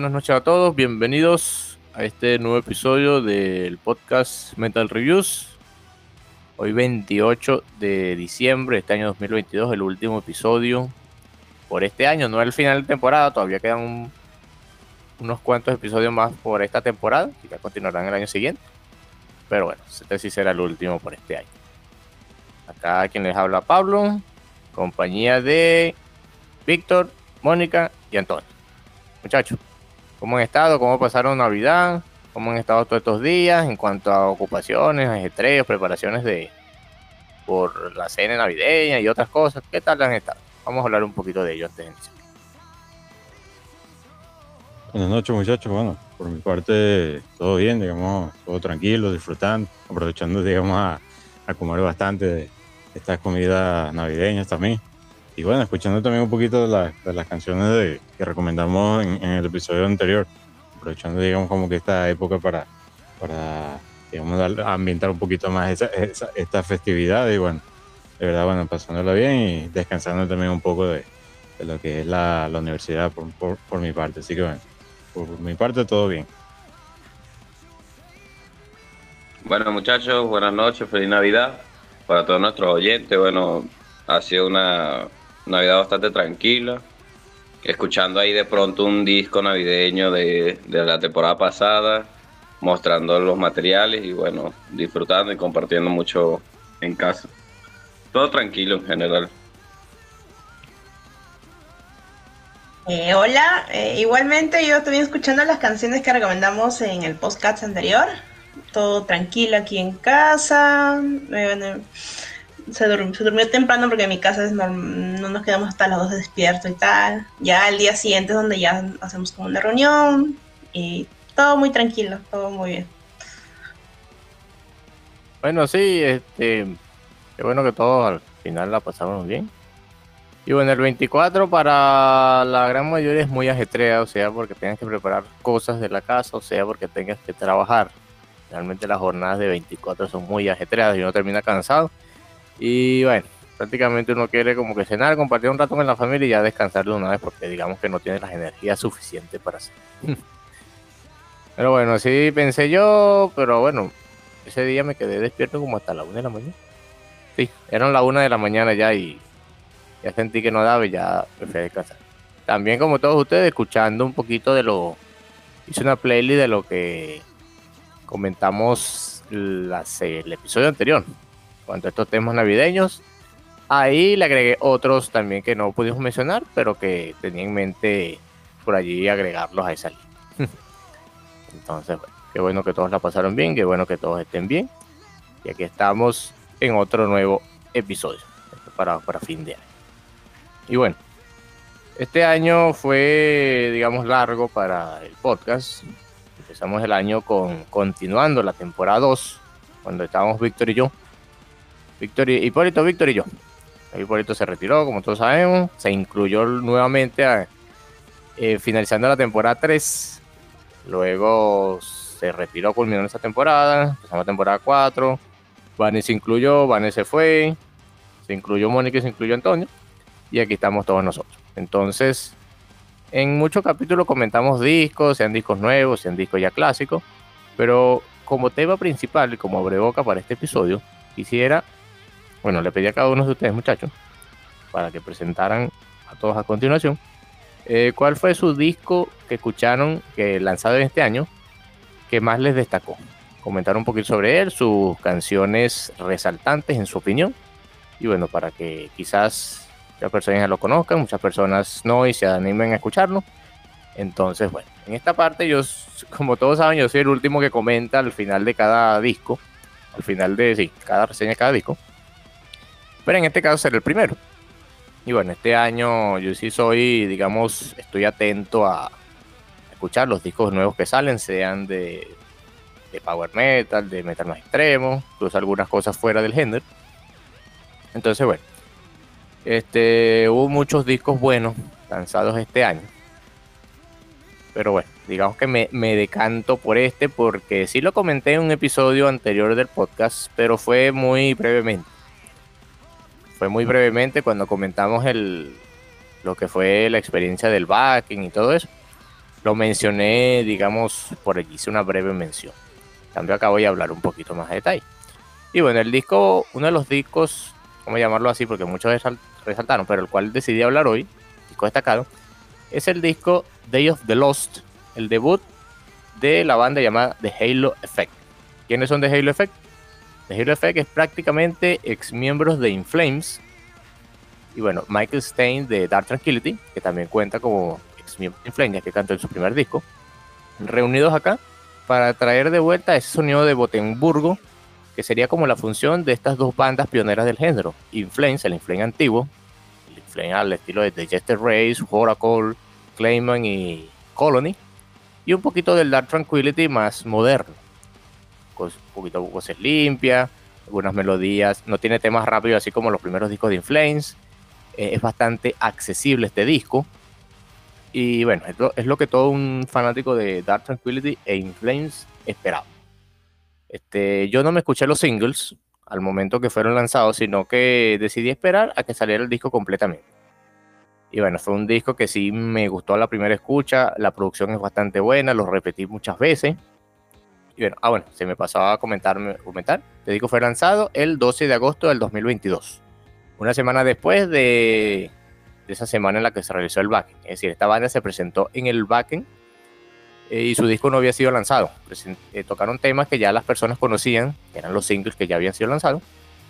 buenas noches a todos. Bienvenidos a este nuevo episodio del podcast Metal Reviews. Hoy 28 de diciembre de este año 2022, el último episodio por este año. No es el final de temporada, todavía quedan unos cuantos episodios más por esta temporada y ya continuarán el año siguiente. Pero bueno, este sí será el último por este año. Acá quien les habla Pablo, compañía de Víctor, Mónica y Antonio. Muchachos, ¿cómo han estado? ¿Cómo pasaron Navidad? ¿Cómo han estado todos estos días en cuanto a ocupaciones, ajetreos, preparaciones de por la cena navideña y otras cosas? ¿Qué tal han estado? Vamos a hablar un poquito de ello. Buenas noches muchachos, bueno, por mi parte todo bien, digamos, todo tranquilo, disfrutando, aprovechando, digamos, a, a comer bastante de estas comidas navideñas también. Y bueno, escuchando también un poquito de, la- de las canciones de- que recomendamos en, el episodio anterior, aprovechando, digamos, como que esta época para, para digamos, ambientar un poquito más esa, esa- esta festividad y bueno, de verdad, bueno, pasándola bien y descansando también un poco de, de lo que es la, la universidad por, por mi parte. Así que bueno, por mi parte todo bien. Bueno, muchachos, buenas noches, feliz Navidad para todos nuestros oyentes. Bueno, ha sido una Navidad bastante tranquila. Escuchando ahí de pronto un disco navideño de, de la temporada pasada, mostrando los materiales y bueno, disfrutando y compartiendo mucho en casa. Todo tranquilo en general. Eh, hola, eh, igualmente yo estoy escuchando las canciones que recomendamos en el podcast anterior. Todo tranquilo aquí en casa. Eh, bueno, se, dur- se durmió temprano porque en mi casa es no nos quedamos hasta las 12 despiertos y tal. Ya el día siguiente es donde ya hacemos como una reunión y todo muy tranquilo, todo muy bien. Bueno, sí, este, qué bueno que todos al final la pasamos bien. Y bueno, el 24 para la gran mayoría es muy ajetreado, sea, porque tengas que preparar cosas de la casa, o sea, porque tengas que trabajar. Realmente las jornadas de 24 son muy ajetreadas y uno termina cansado. Y bueno, prácticamente uno quiere como que cenar, compartir un rato con la familia y ya descansar de una vez, porque digamos que no tiene las energías suficientes para hacer. Pero bueno, así pensé yo, pero bueno, ese día me quedé despierto como hasta la una de la mañana. Sí, eran la una de la mañana ya y ya sentí que no daba y ya me fui a descansar. También como todos ustedes, escuchando un poquito de lo... Hice una playlist de lo que comentamos las- el episodio anterior. Cuanto a estos temas navideños. Ahí le agregué otros también que no pudimos mencionar, pero que tenía en mente por allí agregarlos a esa lista. Entonces, qué bueno que todos la pasaron bien, qué bueno que todos estén bien. Y aquí estamos en otro nuevo episodio para, para fin de año. Y bueno, este año fue, digamos, largo para el podcast. Empezamos el año con continuando la temporada 2, cuando estábamos Víctor y yo. Víctor y, Hipólito, Víctor y yo. Hipólito se retiró, como todos sabemos. Se incluyó nuevamente eh, finalizando la temporada 3. Luego se retiró culminando esta temporada. Empezamos la temporada 4. Vane se incluyó, Vane se fue. Se incluyó Mónica y se incluyó Antonio. Y aquí estamos todos nosotros. Entonces, en muchos capítulos comentamos discos, sean discos nuevos, sean discos ya clásicos. Pero como tema principal y como abreboca para este episodio, quisiera, bueno, le pedí a cada uno de ustedes, muchachos, para que presentaran a todos a continuación, eh, cuál fue su disco que escucharon, que lanzado este año, que más les destacó. Comentar un poquito sobre él, sus canciones resaltantes en su opinión. Y bueno, para que quizás muchas personas lo conozcan, muchas personas no y se animen a escucharlo. Entonces, bueno, en esta parte yo, como todos saben, yo soy el último que comenta al final de cada disco. Al final de, sí, cada reseña de cada disco. Pero en este caso seré el primero. Y bueno, este año yo sí soy, digamos, estoy atento a escuchar los discos nuevos que salen, sean de, de power metal, de metal más extremo, incluso algunas cosas fuera del género. Entonces, bueno, este, hubo muchos discos buenos lanzados este año. Pero bueno, digamos que me, me, decanto por este porque sí lo comenté en un episodio anterior del podcast, pero fue muy brevemente. Fue muy brevemente cuando comentamos el, lo que fue la experiencia del backing y todo eso. Lo mencioné, digamos, por aquí hice una breve mención. En cambio, acá voy a hablar un poquito más de detalle. Y bueno, el disco, uno de los discos, ¿cómo llamarlo así? Porque muchos resaltaron, pero el cual decidí hablar hoy, disco destacado, es el disco Day of the Lost, el debut de la banda llamada The Halo Effect. ¿Quiénes son The Halo Effect? The Halo Effect es prácticamente ex miembros de Inflames. Y bueno, Michael Stein de Dark Tranquility, que también cuenta como ex miembro de Inflames, ya que cantó en su primer disco. Reunidos acá para traer de vuelta ese sonido de Botenburgo, que sería como la función de estas dos bandas pioneras del género. Inflames, el Inflame antiguo, el Inflame al estilo de The Jester Race, Oracle, Clayman y Colony, y un poquito del Dark Tranquility más moderno. Con un poquito de voces limpias, algunas melodías, no tiene temas rápidos así como los primeros discos de Inflames. Eh, es bastante accesible este disco. Y bueno, es lo, es lo, que todo un fanático de Dark Tranquility e Inflames esperaba. Este, yo no me escuché los singles al momento que fueron lanzados, sino que decidí esperar a que saliera el disco completamente. Y bueno, fue un disco que sí me gustó a la primera escucha, la producción es bastante buena, lo repetí muchas veces. Bueno, ah bueno, se me pasaba a comentar, comentar. El disco fue lanzado el 12 de agosto del 2022, una semana después de, de esa semana en la que se realizó el backend. Es decir, esta banda se presentó en el backend eh, y su disco no había sido lanzado. Present eh, tocaron temas que ya las personas conocían, que eran los singles que ya habían sido lanzados,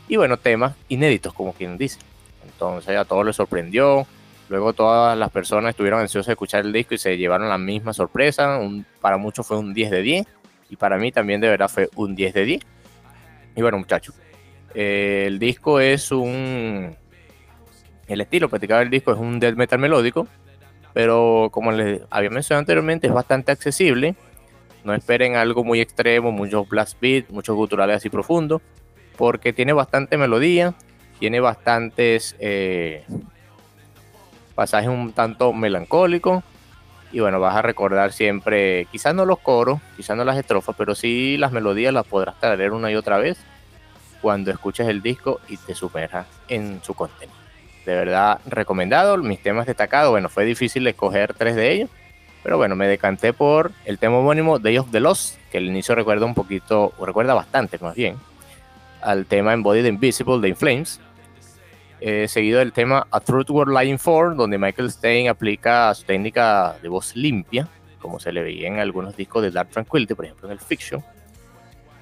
y bueno, temas inéditos, como quien dice. Entonces a todos les sorprendió, Luego todas las personas estuvieron ansiosas de escuchar el disco y se llevaron la misma sorpresa. Un, para muchos fue un 10 de 10 y para mí también de verdad fue un 10 de 10. Y bueno muchachos, eh, el disco es un... El estilo practicado del disco es un death metal melódico, pero como les había mencionado anteriormente es bastante accesible. No esperen algo muy extremo, muchos blast beat, muchos guturales así profundos, porque tiene bastante melodía, tiene bastantes... Eh, pasaje un tanto melancólico. Y bueno, vas a recordar siempre, quizás no los coros, quizás no las estrofas, pero sí las melodías las podrás traer una y otra vez cuando escuches el disco y te sumerjas en su contenido. De verdad, recomendado. Mis temas destacados, bueno, fue difícil escoger tres de ellos, pero bueno, me decanté por el tema homónimo Day of the Lost, que el inicio recuerda un poquito, o recuerda bastante más bien, al tema Embodied Invisible de Inflames, eh, seguido del tema A Truth World Lying For, donde Michael Stein aplica su técnica de voz limpia, como se le veía en algunos discos de Dark Tranquility, por ejemplo en el Fiction.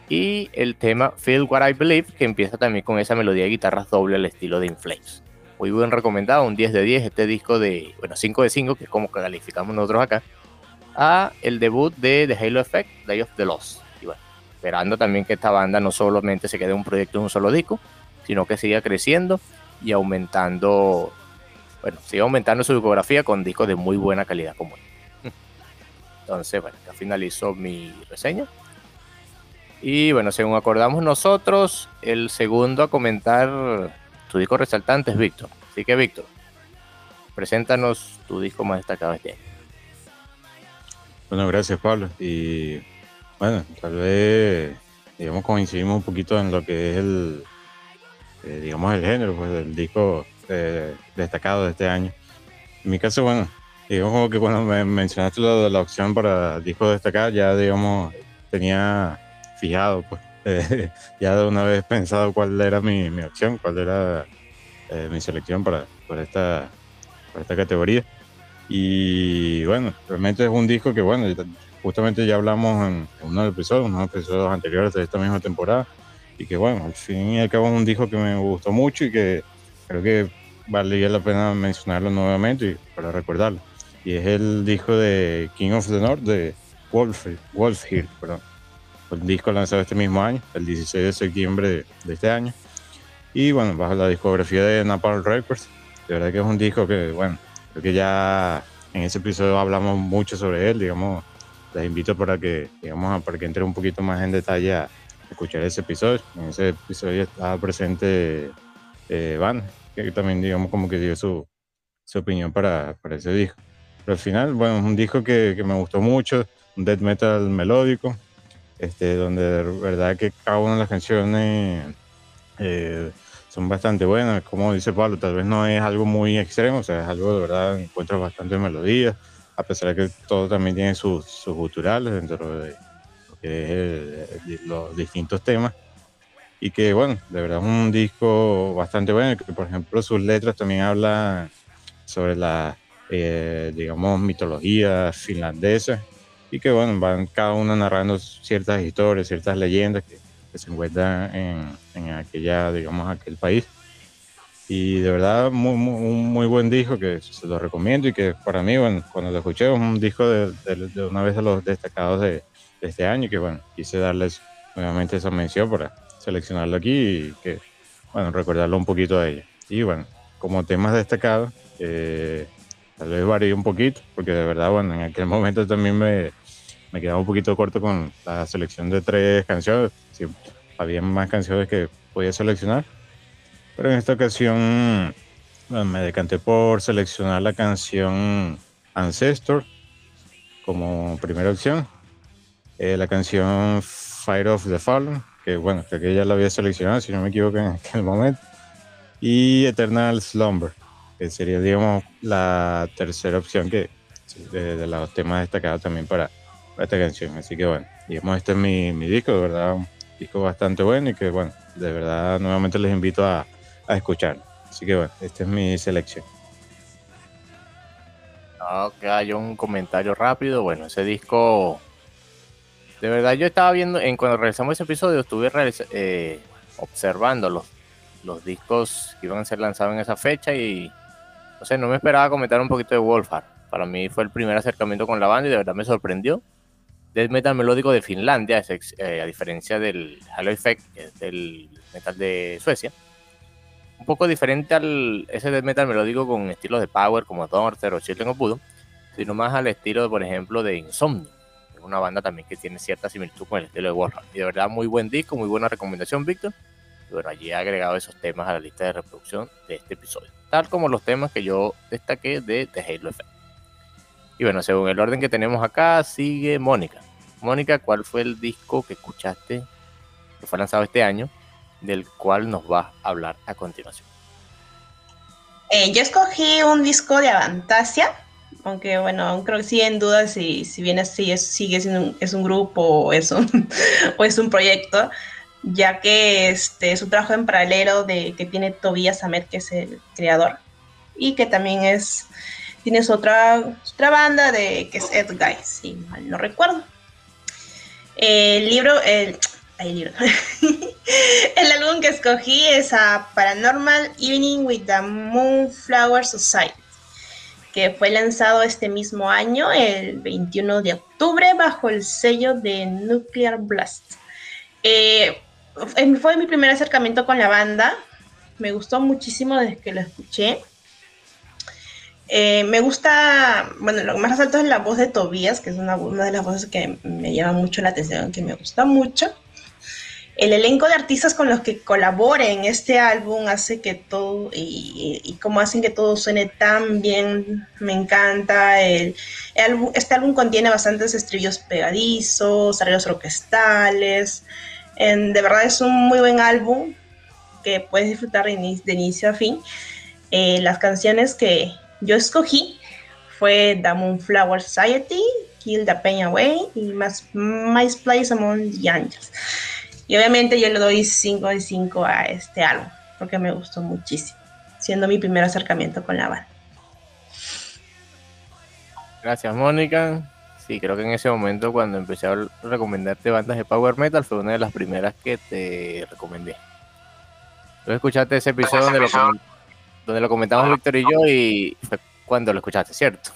Y el tema Feel What I Believe, que empieza también con esa melodía de guitarras doble al estilo de Inflames. Muy buen recomendado, un 10 de 10, este disco de, bueno, 5 de 5, que es como calificamos nosotros acá, a el debut de The Halo Effect, Day of the Lost. Y bueno, esperando también que esta banda no solamente se quede un proyecto en un solo disco, sino que siga creciendo y aumentando, bueno, sigue aumentando su discografía con discos de muy buena calidad como Entonces, bueno, ya finalizó mi reseña. Y bueno, según acordamos nosotros, el segundo a comentar tu disco resaltante es Víctor. Así que Víctor, preséntanos tu disco más destacado este año. Bueno, gracias Pablo. Y bueno, tal vez, digamos, coincidimos un poquito en lo que es el, eh, digamos, el género, pues, del disco eh, destacado de este año. En mi caso, bueno, digamos que cuando me mencionaste la, la opción para disco destacar, ya, digamos, tenía fijado, pues. ya de una vez pensado cuál era mi, mi opción, cuál era eh, mi selección para, para, esta, para esta categoría. Y bueno, realmente es un disco que, bueno, justamente ya hablamos en, uno de los episodios, unos episodios anteriores de esta misma temporada, y que bueno, al fin y al cabo un disco que me gustó mucho y que creo que valía la pena mencionarlo nuevamente y para recordarlo. Y es el disco de King of the North de Wolf, Wolf Hill, perdón. El disco lanzado este mismo año, el 16 de septiembre de, este año. Y bueno, bajo la discografía de Napalm Records. De verdad que es un disco que, bueno, creo que ya en ese episodio hablamos mucho sobre él, digamos. Les invito para que, digamos, para que entre un poquito más en detalle a escuchar ese episodio. En ese episodio estaba presente eh, Van, que también, digamos, como que dio su, su opinión para, para ese disco. Pero al final, bueno, es un disco que, que me gustó mucho, un death metal melódico, este, donde de verdad que cada una de las canciones eh, son bastante buenas, como dice Pablo, tal vez no es algo muy extremo, o sea, es algo de verdad, encuentras bastante melodías, a pesar de que todo también tiene sus, sus guturales dentro de que es los distintos temas, y que bueno, de verdad es un disco bastante bueno, que por ejemplo sus letras también hablan sobre la, eh, digamos, mitología finlandesa, y que bueno, van cada uno narrando ciertas historias, ciertas leyendas que, se encuentran en, en, aquella, digamos, aquel país. Y de verdad, muy, muy, un muy buen disco que se lo recomiendo y que para mí, bueno, cuando lo escuché, es un disco de, de, una vez de los destacados de, de, este año que, bueno, quise darles nuevamente esa mención para seleccionarlo aquí y que, bueno, recordarlo un poquito a ella. Y bueno, como temas destacados, eh, tal vez varíe un poquito, porque de verdad, bueno, en aquel momento también me, me quedaba un poquito corto con la selección de tres canciones. Sí, había más canciones que podía seleccionar, pero en esta ocasión me decanté por seleccionar la canción Ancestor como primera opción. Eh, la canción Fire of the Fallen, que bueno, que ya la había seleccionado, si no me equivoco en aquel momento. Y Eternal Slumber, que sería, digamos, la tercera opción que de, los temas destacados también para, esta canción. Así que bueno, digamos, este es mi, mi, disco, de verdad, un disco bastante bueno y que bueno, de verdad nuevamente les invito a, a escucharlo. Así que bueno, esta es mi selección. Ok, hay un comentario rápido. Bueno, ese disco, de verdad yo estaba viendo, en cuando realizamos ese episodio, estuve eh, observando los, los discos que iban a ser lanzados en esa fecha y no sé, no me esperaba comentar un poquito de Wolfhard. Para mí fue el primer acercamiento con la banda y de verdad me sorprendió. Death metal melódico de Finlandia, eh, a diferencia del Halo Effect, que es del metal de Suecia. Un poco diferente al ese death metal melódico con estilos de power como Norther o Children of Voodoo, sino más al estilo, por ejemplo, de Insomnio. Una banda también que tiene cierta similitud con el estilo de Warhol. Y de verdad, muy buen disco, muy buena recomendación, Víctor. Y bueno, allí he agregado esos temas a la lista de reproducción de este episodio tal como los temas que yo destaqué de The Halo Effect. Y bueno, según el orden que tenemos acá, sigue Mónica. Mónica, ¿cuál fue el disco que escuchaste que fue lanzado este año, del cual nos vas a hablar a continuación? Eh, yo escogí un disco de Avantasia, aunque bueno, aún creo que sí en duda si, si bien así es, sigue siendo un, es un grupo o es un, o es un proyecto ya que este, es un trabajo en paralelo de, que tiene Tobias Ahmed, que es el creador, y que también es, tienes otra, otra banda de, que es Ed Guy, si mal no recuerdo. El libro, el, el, el álbum que escogí es Paranormal Evening with the Moonflower Society, que fue lanzado este mismo año, el 21 de octubre, bajo el sello de Nuclear Blast. Eh, fue mi primer acercamiento con la banda. Me gustó muchísimo desde que lo escuché. Eh, me gusta, bueno, lo que más resalto es la voz de Tobías, que es una, de las voces que me llama mucho la atención, que me gusta mucho. El elenco de artistas con los que colabore en este álbum hace que todo, y, y, hacen que todo suene tan bien, me encanta. El, este álbum contiene bastantes estribillos pegadizos, arreglos orquestales de verdad es un muy buen álbum que puedes disfrutar de, inicio a fin. Eh, las canciones que yo escogí fue The Moonflower Society, Kill the Pain Away y más My Place Among the Angels. Y obviamente yo le doy 5 de 5 a este álbum, porque me gustó muchísimo, siendo mi primer acercamiento con la banda. Gracias, Mónica. Sí, creo que en ese momento cuando empecé a recomendarte bandas de Power Metal fue una de las primeras que te recomendé. Tú escuchaste ese episodio donde, Lo, donde lo comentamos Víctor y yo y fue cuando lo escuchaste, ¿cierto?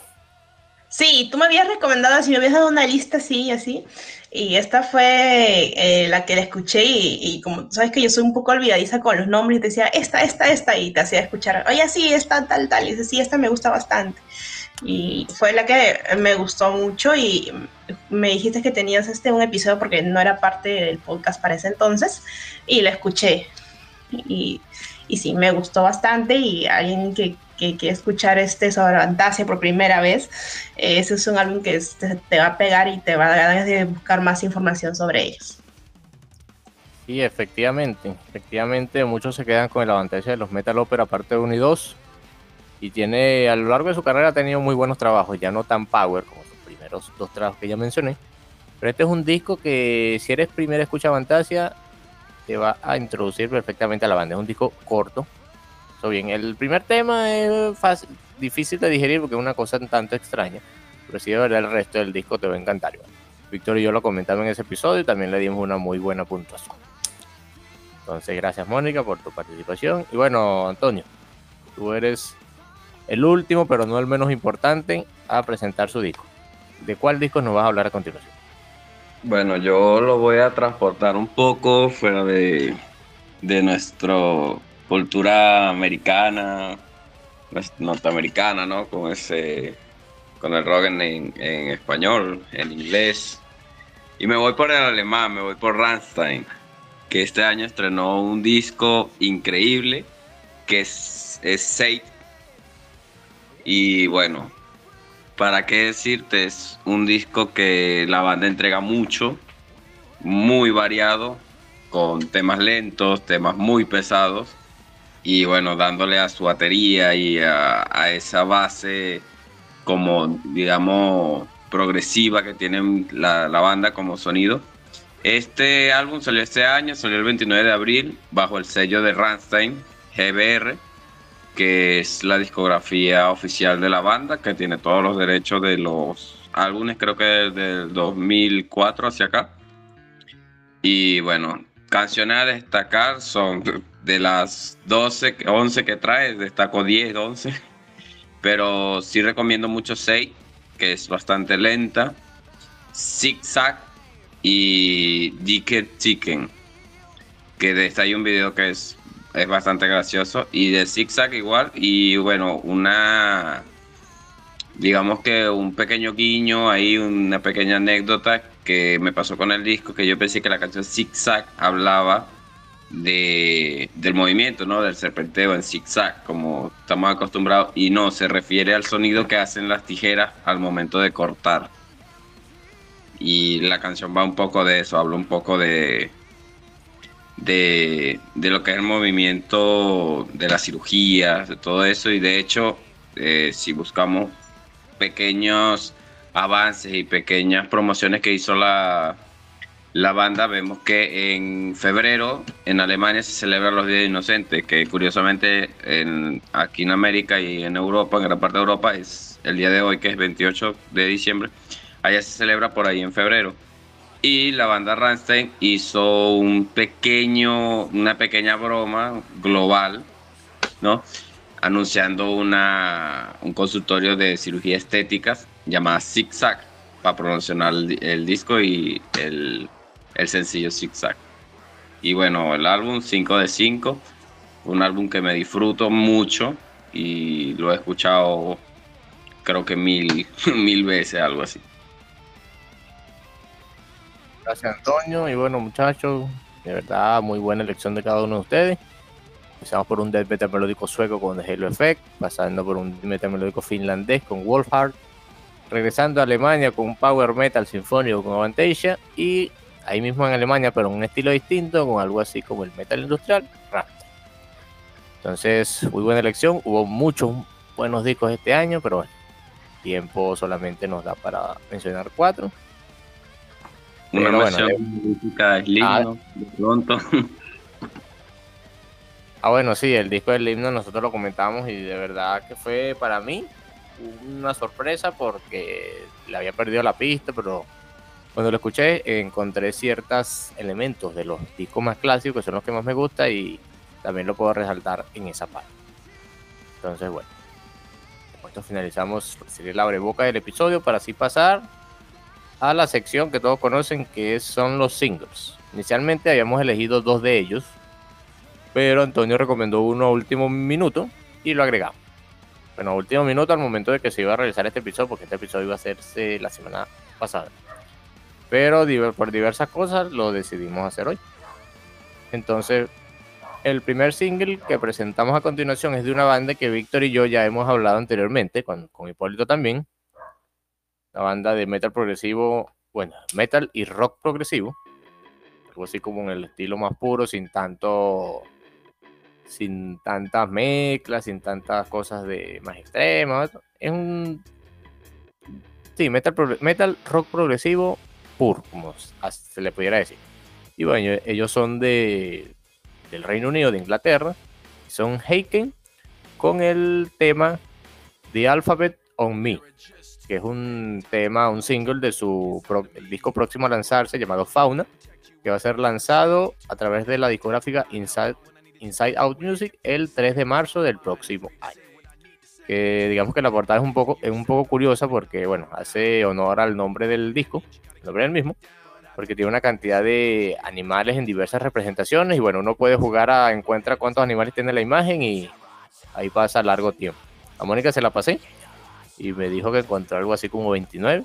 Sí, tú me habías recomendado, así me habías dado una lista así, así, y esta fue eh, la que la escuché y, como sabes que yo soy un poco olvidadiza con los nombres, y te decía, esta, esta, esta, y te hacía escuchar, oye, sí, esta, tal, tal, y dice, sí, esta me gusta bastante. Y fue la que me gustó mucho y me dijiste que tenías este un episodio porque no era parte del podcast para ese entonces, y la escuché. Y, y sí, me gustó bastante y alguien que que, escuchar este sobre Fantasia por primera vez, eh, ese es un álbum que te, va a pegar y te va a dar de buscar más información sobre ellos. Sí, efectivamente, efectivamente muchos se quedan con el avance de los Metal Opera parte 1 y 2 y tiene a lo largo de su carrera ha tenido muy buenos trabajos, ya no tan power como sus primeros dos trabajos que ya mencioné, pero este es un disco que si eres primera escucha Fantasia te va a introducir perfectamente a la banda, es un disco corto, bien. El primer tema es fácil, difícil de digerir porque es una cosa un tanto extraña, pero si de verdad el resto del disco te va a encantar. Víctor y yo lo comentamos en ese episodio y también le dimos una muy buena puntuación. Entonces, gracias Mónica por tu participación. Y bueno, Antonio, tú eres el último, pero no el menos importante, a presentar su disco. ¿De cuál disco nos vas a hablar a continuación? Bueno, yo lo voy a transportar un poco fuera de, de nuestro cultura americana, norteamericana, ¿no? Con ese, con el rock en, español, en inglés. Y me voy por el alemán, me voy por Rammstein, que este año estrenó un disco increíble, que es, es Y bueno, ¿para qué decirte? Es un disco que la banda entrega mucho, muy variado, con temas lentos, temas muy pesados y bueno, dándole a su batería y a, esa base como, digamos, progresiva que tiene la, banda como sonido. Este álbum salió este año, salió el 29 de abril bajo el sello de Rammstein GBR, que es la discografía oficial de la banda, que tiene todos los derechos de los álbumes, creo que del 2004 hacia acá. Y bueno, canciones a destacar son de las 12, 11 que trae, destaco 10, 11. Pero sí recomiendo mucho 6, que es bastante lenta. Zigzag y Dicker Chicken. Que de esta un video que es, es bastante gracioso. Y de Zigzag igual. Y bueno, una. Digamos que un pequeño guiño, ahí una pequeña anécdota que me pasó con el disco, que yo pensé que la canción Zigzag hablaba de, del movimiento, ¿no? Del serpenteo en zigzag, como estamos acostumbrados, y no, se refiere al sonido que hacen las tijeras al momento de cortar. Y la canción va un poco de eso, habla un poco de, de, lo que es el movimiento de las cirugías, de todo eso, y de hecho, eh, si buscamos pequeños avances y pequeñas promociones que hizo la, la banda, vemos que en febrero en Alemania se celebran los Días Inocentes, que curiosamente en, aquí en América y en Europa, en gran parte de Europa, es el día de hoy, que es 28 de diciembre. Allá se celebra por ahí en febrero. Y la banda Rammstein hizo un pequeño, una pequeña broma global, ¿no? Anunciando una, un consultorio de cirugía estéticas llamada Zigzag para promocionar el disco y el, el sencillo Zigzag. Y bueno, el álbum 5 de 5, un álbum que me disfruto mucho y lo he escuchado creo que mil, mil veces, algo así. Gracias Antonio y bueno muchachos, de verdad muy buena elección de cada uno de ustedes. Empezamos por un death metal melódico sueco con The Halo Effect, pasando por un metal melódico finlandés con Wolfhard, regresando a Alemania con un power metal sinfónico con Avantasia y ahí mismo en Alemania, pero en un estilo distinto, con algo así como el metal industrial, Entonces, muy buena elección. Hubo muchos buenos discos este año, pero bueno, tiempo solamente nos da para mencionar cuatro. Una Pero bueno, honorífica del himno, de pronto. Ah, bueno, sí, el disco del himno nosotros lo comentamos y de verdad que fue para mí una sorpresa porque le había perdido la pista, pero cuando lo escuché encontré ciertos elementos de los discos más clásicos que son los que más me gusta y también lo puedo resaltar en esa parte. Entonces, bueno, con esto finalizamos sería la boca del episodio para así pasar a la sección que todos conocen que son los singles. Inicialmente habíamos elegido dos de ellos, pero Antonio recomendó uno a último minuto y lo agregamos. Bueno, a último minuto al momento de que se iba a realizar este episodio, porque este episodio iba a hacerse la semana pasada. Pero por diversas cosas lo decidimos hacer hoy. Entonces, el primer single que presentamos a continuación es de una banda que Víctor y yo ya hemos hablado anteriormente, con, con Hipólito también. La banda de metal progresivo, bueno, metal y rock progresivo. Algo así como en el estilo más puro, sin tanto sin tantas mezclas, sin tantas cosas de más extremas. Es un sí, metal, metal rock progresivo puro, como se le pudiera decir. Y bueno, ellos son de del Reino Unido, de Inglaterra, son Heiken con el tema The Alphabet on Me, que es un tema, un single de su disco próximo a lanzarse llamado Fauna, que va a ser lanzado a través de la discográfica Inside, Out Music el 3 de marzo del próximo año. Digamos que la portada es un poco, es un poco curiosa porque, bueno, hace honor al nombre del disco, el nombre del mismo, porque tiene una cantidad de animales en diversas representaciones y bueno, uno puede jugar a encuentra cuántos animales tiene la imagen y ahí pasa largo tiempo. A Mónica se la pasé y me dijo que encontró algo así como 29.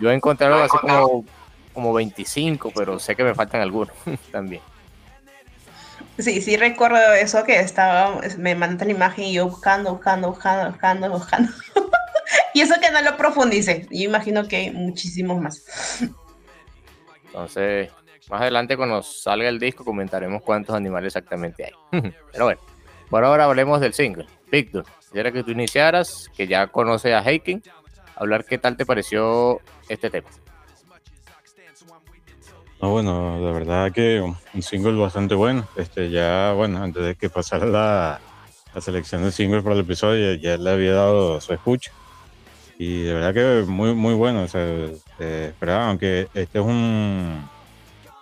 Yo encontré algo así como, como 25, pero sé que me faltan algunos también. Sí, sí recuerdo eso que estaba, me mandaste la imagen y yo buscando, buscando, buscando, buscando, buscando. y eso que no lo profundice. Yo imagino que hay muchísimos más. Entonces, más adelante cuando salga el disco comentaremos cuántos animales exactamente hay. Pero bueno, por ahora hablemos del single. Víctor, quisiera que tú iniciaras, que ya conoces a Heiken, hablar qué tal te pareció este tema. No, bueno, la verdad que un single bastante bueno. Este, ya, bueno, antes de que pasara la, la selección de singles para el episodio, ya, ya le había dado su escucha. Y de verdad que muy, muy bueno. O sea, eh, esperaba, aunque este es un,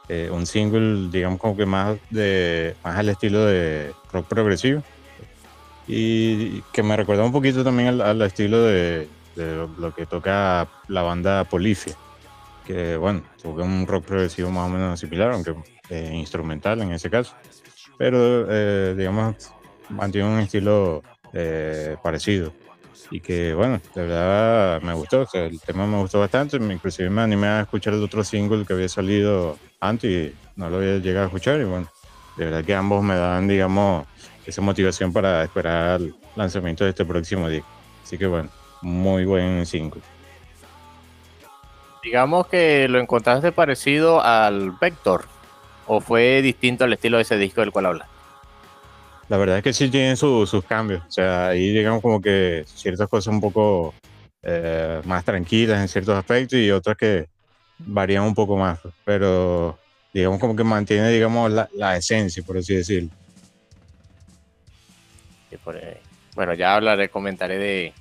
eh, un single, digamos, como que más, de, más al estilo de rock progresivo. Y que me recuerda un poquito también al, al estilo de, de lo que toca la banda Polifia que bueno, toca un rock progresivo más o menos similar, aunque eh, instrumental en ese caso, pero eh, digamos mantiene un estilo eh, parecido. Y que bueno, de verdad me gustó, o sea, el tema me gustó bastante, inclusive me animé a escuchar el otro single que había salido antes y no lo había llegado a escuchar. Y bueno, de verdad que ambos me dan digamos esa motivación para esperar el lanzamiento de este próximo disco, así que bueno, muy buen single. Digamos que lo encontraste parecido al Vector, o fue distinto al estilo de ese disco del cual hablas. La verdad es que sí tienen su- sus cambios. O sea, ahí digamos como que ciertas cosas un poco eh, más tranquilas en ciertos aspectos y otras que varían un poco más. Pero digamos como que mantiene, digamos, la, la esencia, por así decirlo. Por, eh, bueno, ya hablaré, comentaré de,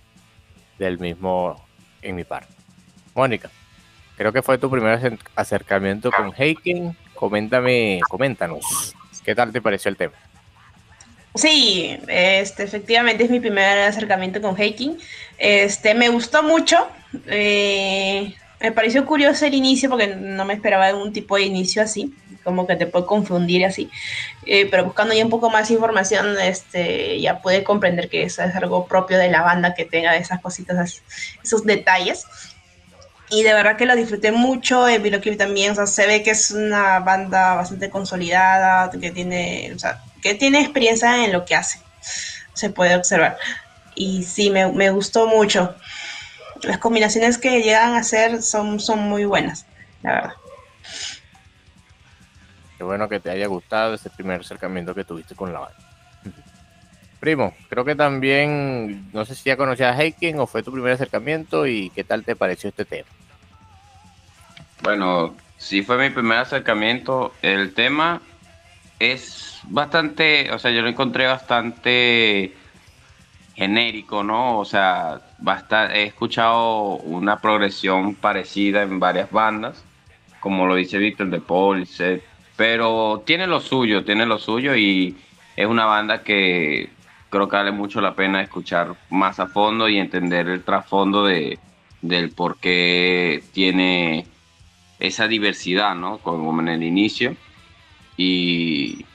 del mismo en mi parte. Mónica, creo que fue tu primer acer- acercamiento con Heiken. Coméntame, coméntanos, ¿qué tal te pareció el tema? Sí, este, efectivamente es mi primer acercamiento con Heiking. Este, me gustó mucho. eh, me pareció curioso el inicio porque no me esperaba un tipo de inicio así, como que te puede confundir así. Eh, pero buscando ya un poco más información, este, ya pude comprender que eso es algo propio de la banda que tenga esas cositas, as- esos detalles. Y de verdad que lo disfruté mucho, el videoclip también, o sea, se ve que es una banda bastante consolidada, que tiene, o sea, que tiene experiencia en lo que hace, se puede observar. Y sí, me, me gustó mucho. Las combinaciones que llegan a hacer son, son muy buenas, la verdad. Bueno que te haya gustado ese primer acercamiento que tuviste con la banda. Primo, creo que también, no sé si ya conocías a Heiken o fue tu primer acercamiento y qué tal te pareció este tema. Bueno, sí fue mi primer acercamiento. El tema es bastante, o sea, yo lo encontré bastante genérico, ¿no? O sea, he escuchado una progresión parecida en varias bandas, como lo dice Víctor de Paul, pero tiene lo suyo, tiene lo suyo y es una banda que creo que vale mucho la pena escuchar más a fondo y entender el trasfondo de, del por qué tiene esa diversidad, ¿no? Como en el inicio. Y,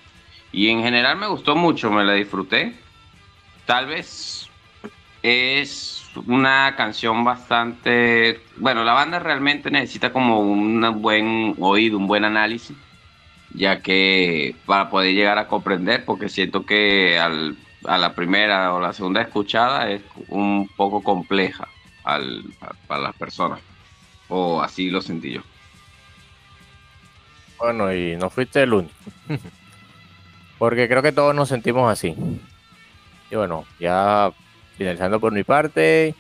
y en general me gustó mucho, me la disfruté. Tal vez es una canción bastante... Bueno, la banda realmente necesita como un buen oído, un buen análisis, ya que para poder llegar a comprender, porque siento que al a la primera o la segunda escuchada es un poco compleja para las personas. O así lo sentí yo. Bueno, y no fuiste el único. Porque creo que todos nos sentimos así. Y bueno, ya finalizando por mi parte.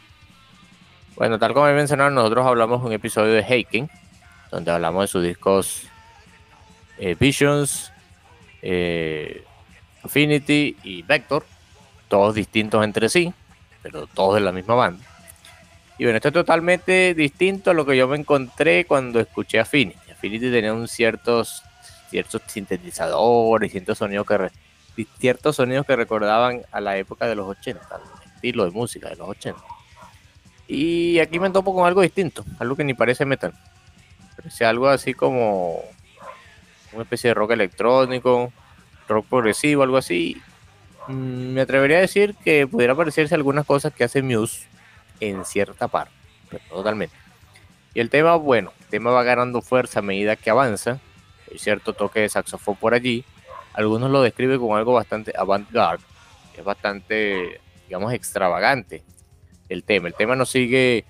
Bueno, tal como he mencionado, nosotros hablamos un episodio de Heiken, donde hablamos de sus discos eh, Visions, eh, Affinity y Vector, todos distintos entre sí, pero todos de la misma banda. Y bueno, esto es totalmente distinto a lo que yo me encontré cuando escuché Affinity. Affinity tenía un ciertos, ciertos sintetizadores, ciertos sonidos que ciertos sonidos que recordaban a la época de los 80, al estilo de música de los 80. Y aquí me topo con algo distinto, algo que ni parece metal. Parece algo así como una especie de rock electrónico, rock progresivo, algo así. Mm, me atrevería a decir que pudiera parecerse algunas cosas que hace Muse en cierta parte, pero totalmente. Y el tema, bueno, el tema va ganando fuerza a medida que avanza. Hay cierto toque de saxofón por allí. Algunos lo describen como algo bastante avant-garde, es bastante, digamos, extravagante el tema. El tema no sigue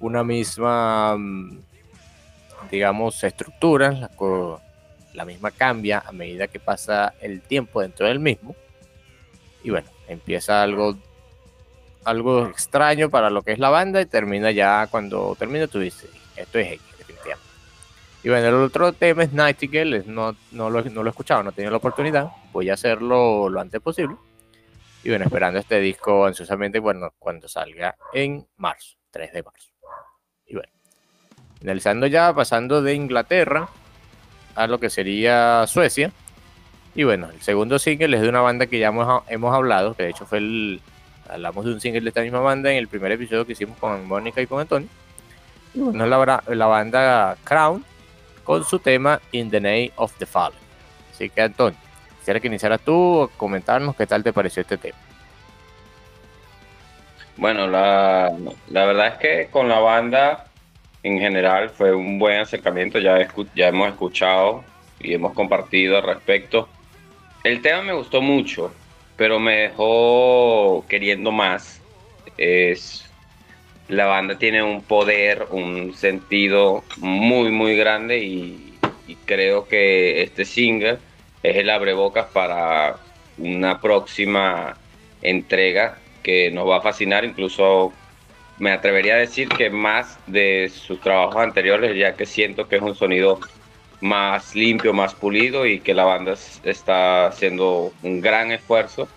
una misma, mm, digamos, estructura, la misma cambia a medida que pasa el tiempo dentro del mismo. Y bueno, empieza algo, algo extraño para lo que es la banda y termina ya cuando termina tú dices, esto es X, definitivamente. Y bueno, el otro tema es Nightingale, no, no, lo, no lo he escuchado, no he tenido la oportunidad, voy a hacerlo lo antes posible. Y bueno, esperando este disco ansiosamente bueno, cuando salga en marzo, 3 de marzo. Y bueno, finalizando ya, pasando de Inglaterra a lo que sería Suecia. Y bueno, el segundo single es de una banda que ya hemos, hemos hablado, que de hecho fue el. Hablamos de un single de esta misma banda en el primer episodio que hicimos con Mónica y con Antonio. Y bueno, es la, la banda Crown con su tema In the Name of the Fallen. Así que, Antonio, quisiera que iniciaras tú comentarnos qué tal te pareció este tema. Bueno, la, la verdad es que con la banda en general fue un buen acercamiento. Ya, ya hemos escuchado y hemos compartido al respecto. El tema me gustó mucho, pero me dejó queriendo más. Es la banda tiene un poder, un sentido muy muy grande y, creo que este single es el abrebocas para una próxima entrega que nos va a fascinar, incluso me atrevería a decir que más de sus trabajos anteriores, ya que siento que es un sonido más limpio, más pulido y que la banda está haciendo un gran esfuerzo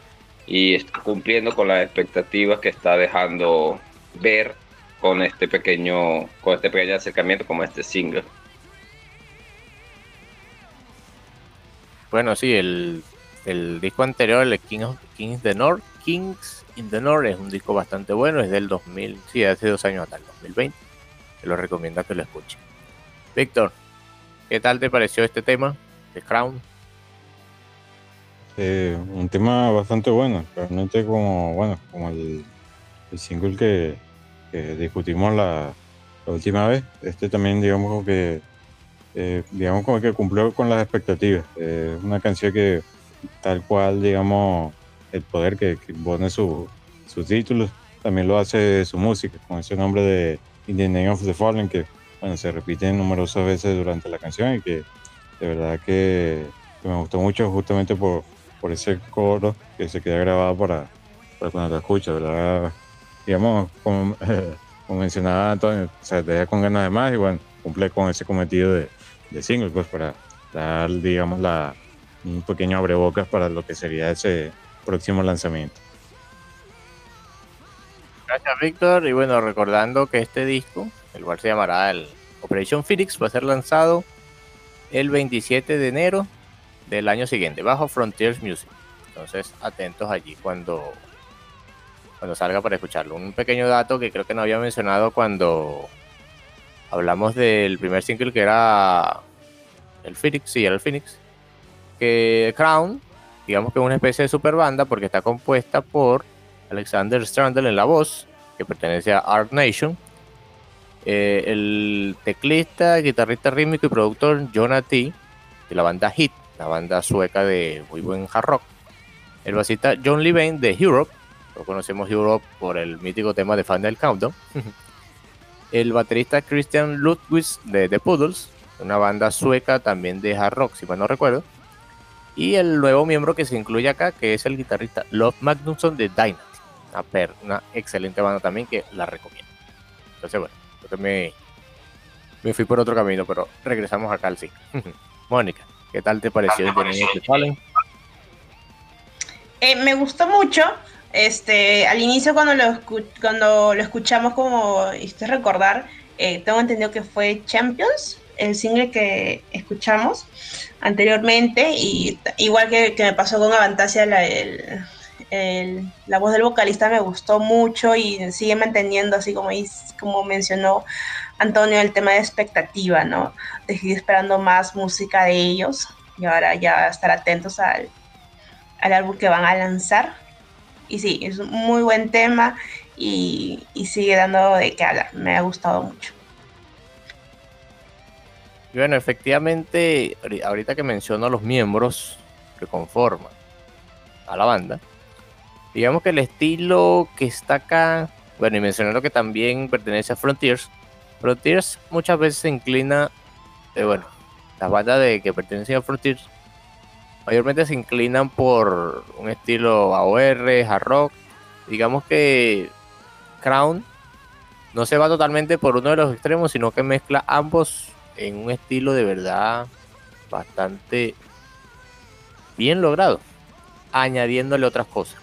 y cumpliendo con las expectativas que está dejando ver con este pequeño con este pequeño acercamiento como este single. Bueno, sí, el, disco anterior, el King of, Kings the North, Kings in the North, es un disco bastante bueno, es del 2000, sí, hace dos años hasta el 2020. Te lo recomiendo que lo escuchen. Víctor, ¿Qué tal te pareció este tema de Crown? Eh, un tema bastante bueno, realmente como bueno como el, single que, discutimos la, última vez. Este también digamos que eh, digamos como que cumplió con las expectativas. Es una canción que tal cual digamos el poder que, pone su, sus títulos también lo hace su música con ese nombre de In the Name of the Fallen que bueno, se repiten numerosas veces durante la canción y que de verdad que, me gustó mucho justamente por, por ese coro que se queda grabado para, pues, cuando te escucha, ¿verdad? Digamos, como, como mencionaba Antonio, o te deja con ganas de más y bueno, cumple con ese cometido de, de single, pues para dar, digamos, la, un pequeño abrebocas para lo que sería ese próximo lanzamiento. Gracias, Víctor. Y bueno, recordando que este disco, el cual se llamará el Operation Phoenix, va a ser lanzado el 27 de enero del año siguiente, bajo Frontiers Music. Entonces, atentos allí cuando, cuando salga para escucharlo. Un pequeño dato que creo que no había mencionado cuando hablamos del primer single que era el Phoenix, sí, era el Phoenix. Que Crown, digamos que es una especie de super banda porque está compuesta por Alexander Strandel en la voz, que pertenece a Art Nation. Eh, el teclista, guitarrista rítmico y productor Jonah T, de la banda Hit, la banda sueca de muy buen hard rock. El basista John Levine de Europe, lo conocemos Europe por el mítico tema de Final Countdown. el baterista Christian Ludwig de The Poodles, una banda sueca también de hard rock, si mal no recuerdo. Y el nuevo miembro que se incluye acá, que es el guitarrista Love Magnusson de Dynasty. Una, una excelente banda también que la recomiendo. Entonces, bueno, yo me, me fui por otro camino, pero regresamos acá al sí. Mónica, ¿qué tal te pareció el eh, me gustó mucho. Este, al inicio cuando lo, cuando lo escuchamos, como hiciste recordar, eh, tengo entendido que fue Champions, el single que escuchamos anteriormente, y igual que, me pasó con Avantasia, la, la voz del vocalista me gustó mucho y sigue manteniendo, así como, como mencionó Antonio, el tema de expectativa, ¿no? De seguir esperando más música de ellos y ahora ya estar atentos al, al álbum que van a lanzar. Y sí, es un muy buen tema y, y sigue dando de qué hablar. Me ha gustado mucho. Y bueno, efectivamente, ahorita que menciono los miembros que conforman a la banda, digamos que el estilo que está acá, bueno, y mencionando que también pertenece a Frontiers, Frontiers muchas veces se inclina, eh, bueno, las bandas de que pertenecen a Frontiers mayormente se inclinan por un estilo AOR, hard rock. Digamos que Crown no se va totalmente por uno de los extremos, sino que mezcla ambos en un estilo de verdad bastante bien logrado, añadiéndole otras cosas.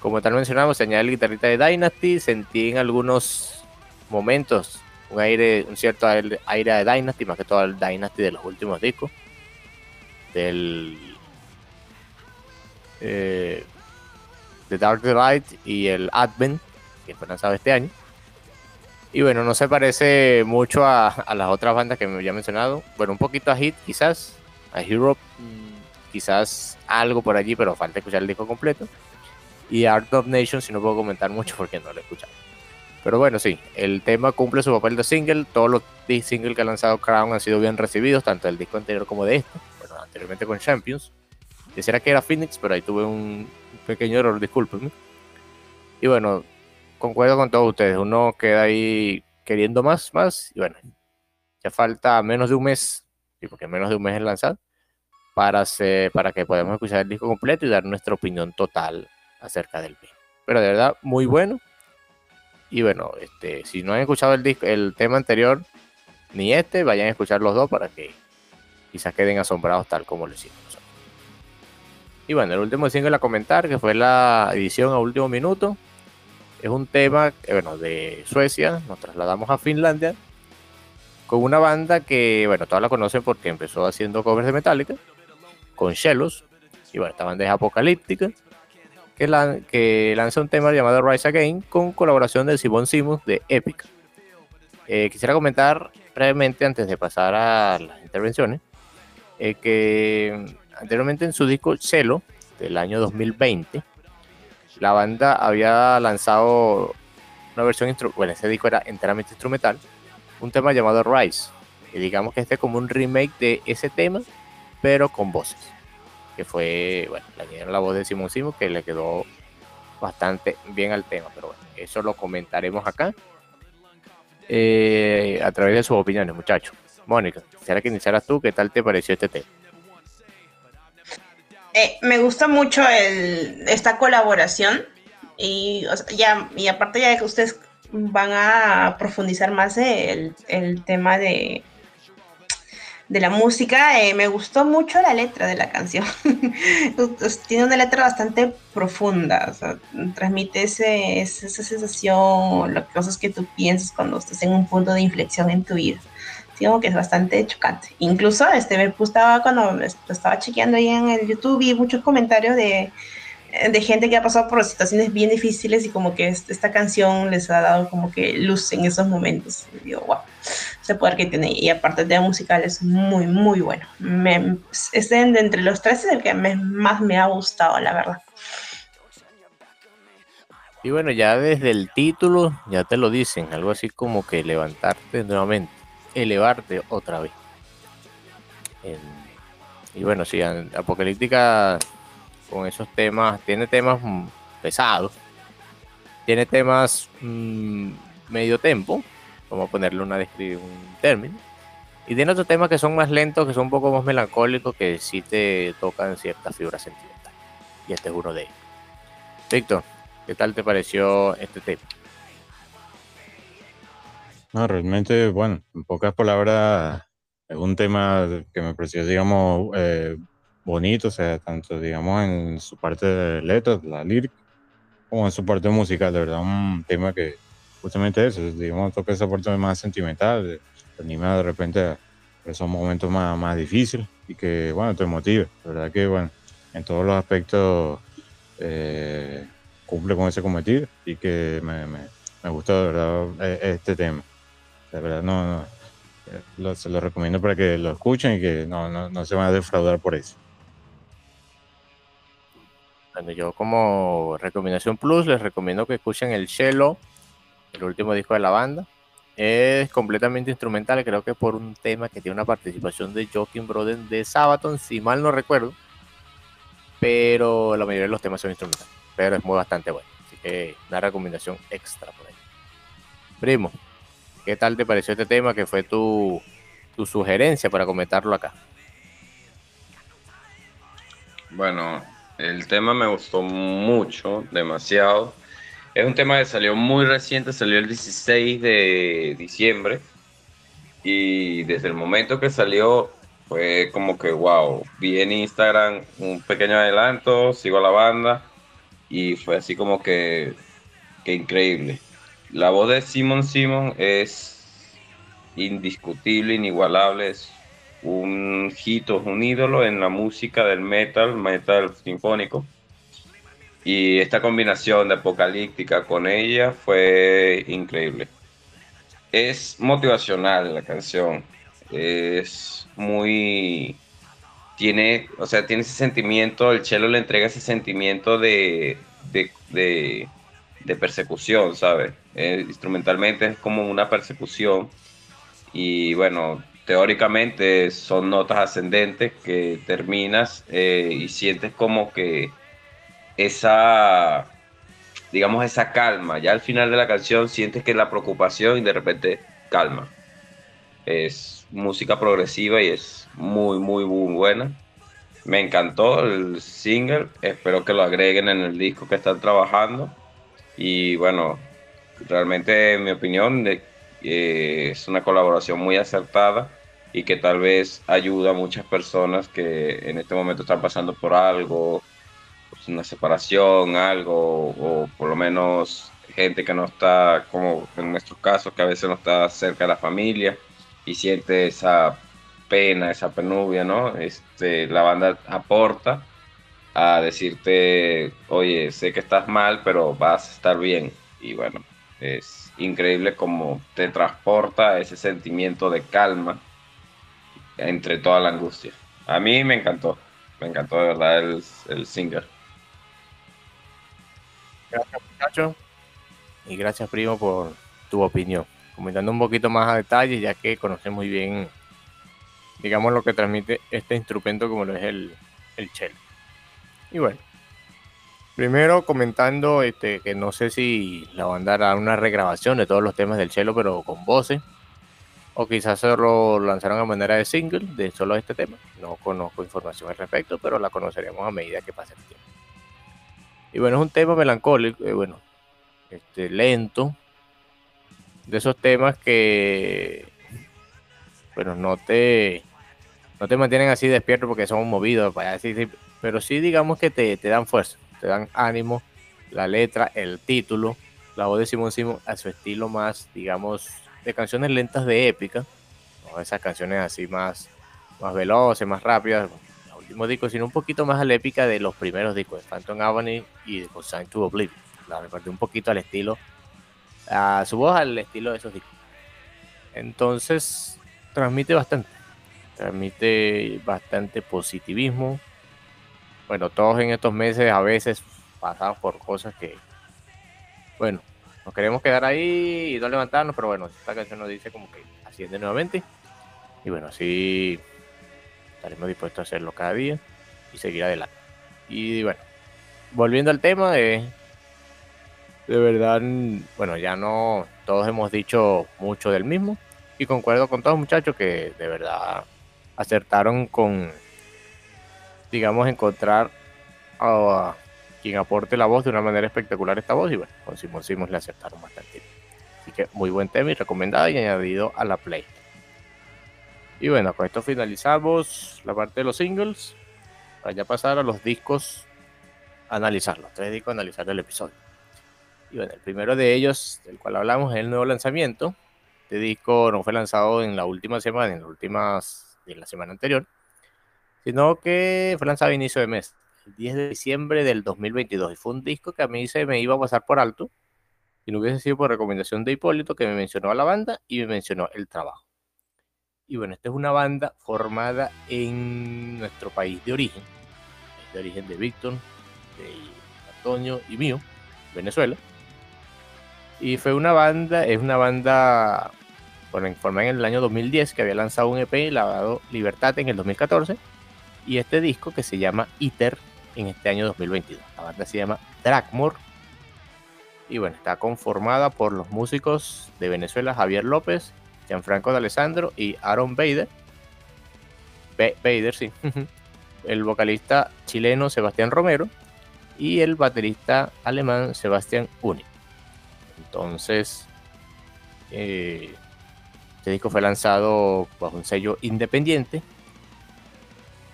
Como tal mencionamos, se añade el guitarrista de Dynasty, sentí en algunos momentos un aire, un cierto aire de Dynasty, más que todo el Dynasty de los últimos discos. Del eh, The Dark Light y el Advent, que fue lanzado este año. Y bueno, no se parece mucho a, las otras bandas que me había mencionado. Bueno, un poquito a Hit, quizás. A Europe, mm, quizás algo por allí, pero falta escuchar el disco completo. Y Art of Nation, si no puedo comentar mucho porque no lo he escuchado. Pero bueno, sí, el tema cumple su papel de single. Todos los singles que ha lanzado Crown han sido bien recibidos, tanto del disco anterior como de este. Bueno, anteriormente con Champions. Quisiera que era Phoenix, pero ahí tuve un pequeño error, discúlpenme. Y bueno, concuerdo con todos ustedes. Uno queda ahí queriendo más, más. Y bueno, ya falta menos de un mes, y porque menos de un mes es lanzado, para, para que podamos escuchar el disco completo y dar nuestra opinión total acerca del mismo. Pero de verdad, muy bueno. Y bueno, este, si no han escuchado el, disco, el tema anterior, ni este, vayan a escuchar los dos para que quizás queden asombrados tal como lo hicimos. Y bueno, el último single a comentar, que fue la edición a último minuto, es un tema bueno, de Suecia, nos trasladamos a Finlandia con una banda que, bueno, todas la conocen porque empezó haciendo covers de Metallica, con Shellos, y bueno, esta banda es apocalíptica, que, la, que lanza un tema llamado Rise Again con colaboración de Simon Simmons de Epic. Eh, quisiera comentar brevemente antes de pasar a las intervenciones, eh, que anteriormente en su disco Celo del año 2020, la banda había lanzado una versión, bueno, ese disco era enteramente instrumental, un tema llamado Rise. Y digamos que este es como un remake de ese tema, pero con voces. Que fue, bueno, le dieron la voz de Simon Simon, que le quedó bastante bien al tema. Pero bueno, eso lo comentaremos acá. Eh, a través de sus opiniones, muchachos. Mónica, quisiera que iniciaras tú, ¿qué tal te pareció este tema? Eh, me gusta mucho el, esta colaboración Y, ya, y aparte ya que ustedes van a profundizar más el, el tema de, de la música, eh, me gustó mucho la letra de la canción. Tiene una letra bastante profunda, transmite ese, esa sensación, las cosas que tú piensas cuando estás en un punto de inflexión en tu vida. Digo que es bastante chocante. Incluso este, me gustaba cuando estaba chequeando ahí en el YouTube y muchos comentarios de, de gente que ha pasado por situaciones bien difíciles y como que esta canción les ha dado como que luz en esos momentos. Y digo, wow, ese poder que tiene. Y aparte de musical es muy, muy bueno. Me, de, entre los tres es el que más me ha gustado, la verdad. Y bueno, ya desde el título ya te lo dicen, algo así como que levantarte nuevamente, elevarte otra vez. y bueno, sí, Apocalíptica con esos temas, tiene temas mm, pesados, tiene temas mm, medio tempo, vamos a ponerle una un término, y tiene otros temas que son más lentos, que son un poco más melancólicos, que sí te tocan ciertas fibras sentimentales. Y este es uno de ellos. Víctor, ¿qué tal te pareció este tema? No, realmente, bueno, en pocas palabras, es un tema que me pareció, digamos, eh, bonito, o sea, tanto digamos en su parte de letras, la lírica, como en su parte musical, de verdad, un tema que justamente eso, digamos, toca esa parte más sentimental, te anima de repente a esos momentos más, más difíciles y que, bueno, te motiva, de verdad que, bueno, en todos los aspectos eh, cumple con ese cometido y que me, me, me gusta de verdad e, este tema. De verdad, no, no eh, se lo recomiendo para que lo escuchen y que no, no, no se van a defraudar por eso. Bueno, yo como recomendación plus les recomiendo que escuchen el Cello, el último disco de la banda. Es completamente instrumental, creo que por un tema que tiene una participación de Joaquin Broden de Sabaton, si mal no recuerdo. Pero la mayoría de los temas son instrumentales. Pero es muy bastante bueno. Así que una recomendación extra por ahí. Primo, ¿qué tal te pareció este tema? ¿Qué fue tu, tu sugerencia para comentarlo acá? Bueno, el tema me gustó mucho, demasiado. Es un tema que salió muy reciente, salió el 16 de diciembre. Y desde el momento que salió, fue como que, wow, vi en Instagram un pequeño adelanto, sigo a la banda. Y fue así como que, que increíble. La voz de Simon Simon es indiscutible, inigualable, es un hito, un ídolo en la música del metal, metal sinfónico. Y esta combinación de apocalíptica con ella fue increíble. Es motivacional la canción. Es muy. Tiene, o sea, tiene ese sentimiento, el chelo le entrega ese sentimiento de, de, persecución, ¿sabes? Eh, instrumentalmente es como una persecución. Y bueno, teóricamente son notas ascendentes que terminas eh, y sientes como que esa, digamos, esa calma. Ya al final de la canción sientes que la preocupación y de repente calma. Es música progresiva y es muy, muy, muy buena. Me encantó el single. Espero que lo agreguen en el disco que están trabajando. Y bueno, realmente en mi opinión eh, es una colaboración muy acertada y que tal vez ayuda a muchas personas que en este momento están pasando por algo, pues, una separación, algo, o por lo menos gente que no está, como en nuestros casos, que a veces no está cerca de la familia y siente esa pena, esa penubia, ¿no? Este, la banda aporta a decirte, oye, sé que estás mal, pero vas a estar bien. Y bueno, es increíble como te transporta ese sentimiento de calma entre toda la angustia. A mí me encantó, me encantó de verdad el, el singer. Gracias muchacho y gracias primo por tu opinión. Comentando un poquito más a detalle, ya que conoces muy bien, digamos, lo que transmite este instrumento como lo es el, el cello. Y bueno, primero comentando este, que no sé si la banda hará una regrabación de todos los temas del cello, pero con voces o quizás se lo lanzaron a manera de single de solo este tema. No conozco información al respecto, pero la conoceremos a medida que pase el tiempo. Y bueno, es un tema melancólico, eh, bueno, este, lento, de esos temas que, bueno, no te, no te mantienen así despierto porque son movidos, para decir, pero sí digamos que te, te dan fuerza, te dan ánimo, la letra, el título, la voz de Simón Simón a su estilo más, digamos, de canciones lentas de épica, no esas canciones así más, más veloces, más rápidas, los últimos discos, sino un poquito más a la épica de los primeros discos de Phantom Avenue y de Consign to Oblivion. La repartí un poquito al estilo, a su voz al estilo de esos discos. Entonces, transmite bastante, transmite bastante positivismo. Bueno, todos en estos meses a veces pasamos por cosas que, bueno, nos queremos quedar ahí y no levantarnos, pero bueno, esta canción nos dice como que asciende nuevamente. Y bueno, así estaremos dispuestos a hacerlo cada día y seguir adelante. Y bueno, volviendo al tema de, de verdad, bueno, ya no todos hemos dicho mucho del mismo y concuerdo con todos muchachos que de verdad acertaron con, digamos, encontrar a, quien aporte la voz de una manera espectacular esta voz y bueno, con Simón Simons le acertaron bastante. Así que muy buen tema y recomendado y añadido a la play. Y bueno, con esto finalizamos la parte de los singles. Para ya pasar a los discos, analizar los tres discos, analizar el episodio. Y bueno, el primero de ellos, del cual hablamos, es el nuevo lanzamiento. Este disco no fue lanzado en la última semana, en las últimas, en la semana anterior, sino que fue lanzado a inicio de mes el 10 de diciembre del 2022. Y fue un disco que a mí se me iba a pasar por alto. Y no hubiese sido por recomendación de Hipólito, que me mencionó a la banda y me mencionó el trabajo. Y bueno, esta es una banda formada en nuestro país de origen, de origen de Víctor, de Antonio y mío, Venezuela. Y fue una banda, es una banda bueno, formada en el año 2010 que había lanzado un EP lavado Libertad en el 2014 y este disco que se llama ITER en este año 2022. La banda se llama Dragmore. Y bueno, está conformada por los músicos de Venezuela Javier López, Gianfranco de Alessandro y Aaron Bader. Bader, sí. el vocalista chileno Sebastián Romero y el baterista alemán Sebastián Uni. Entonces, eh, este disco fue lanzado bajo un sello independiente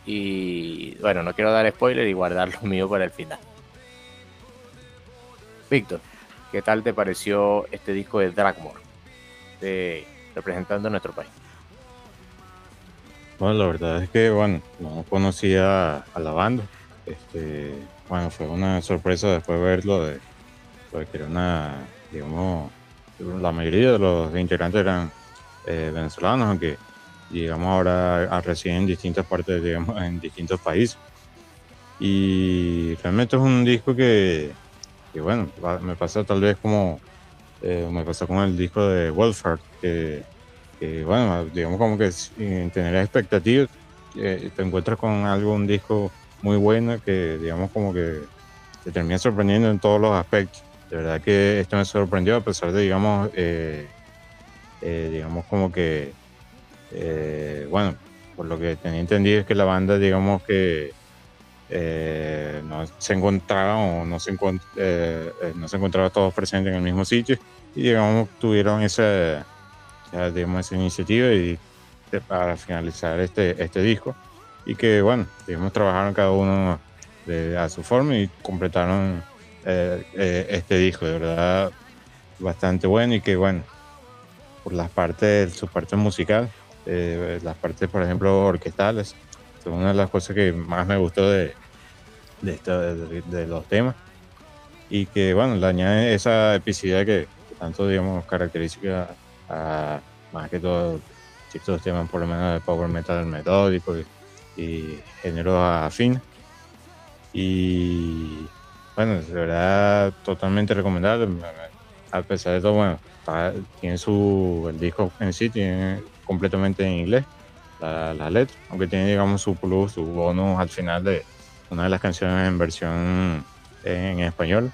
y bueno, no quiero dar spoiler y guardar lo mío para el final. Víctor, ¿qué tal te pareció este disco de Dragmore, representando a nuestro país? Bueno, la verdad es que, bueno, no conocía a la banda. Este, bueno, fue una sorpresa después verlo, de, porque era una, digamos, la mayoría de los integrantes eran eh, venezolanos, aunque digamos ahora a residir en distintas partes, digamos, en distintos países. Y realmente es un disco que, que bueno, me pasa tal vez como eh, me pasó con el disco de Welfare, que, que, bueno, digamos como que sin tener expectativas, eh, te encuentras con algo, un disco muy bueno que digamos como que te termina sorprendiendo en todos los aspectos. De verdad que esto me sorprendió a pesar de, digamos, eh, digamos como que eh, bueno, por lo que tenía entendido es que la banda, digamos que eh, no se encontraba o no se, eh, no se encontraba todos presentes en el mismo sitio y digamos tuvieron esa, digamos, esa iniciativa y para finalizar este, este disco. Y que bueno, digamos trabajaron cada uno a su forma y completaron este disco, de verdad bastante bueno y que bueno, por las partes, su parte musical, eh, las partes, por ejemplo, orquestales. Son una de las cosas que más me gustó de, de, de, los temas. Y que, bueno, le añade esa epicidad que, tanto, digamos, característica a, más que todo, estos temas, por lo menos de power metal metódico y, y género afín. Y, bueno, de verdad, totalmente recomendable. A pesar de todo, bueno, tiene su, el disco en sí tiene completamente en inglés, la, la, letra, aunque tiene, digamos, su plus, su bonus al final de una de las canciones en versión en español,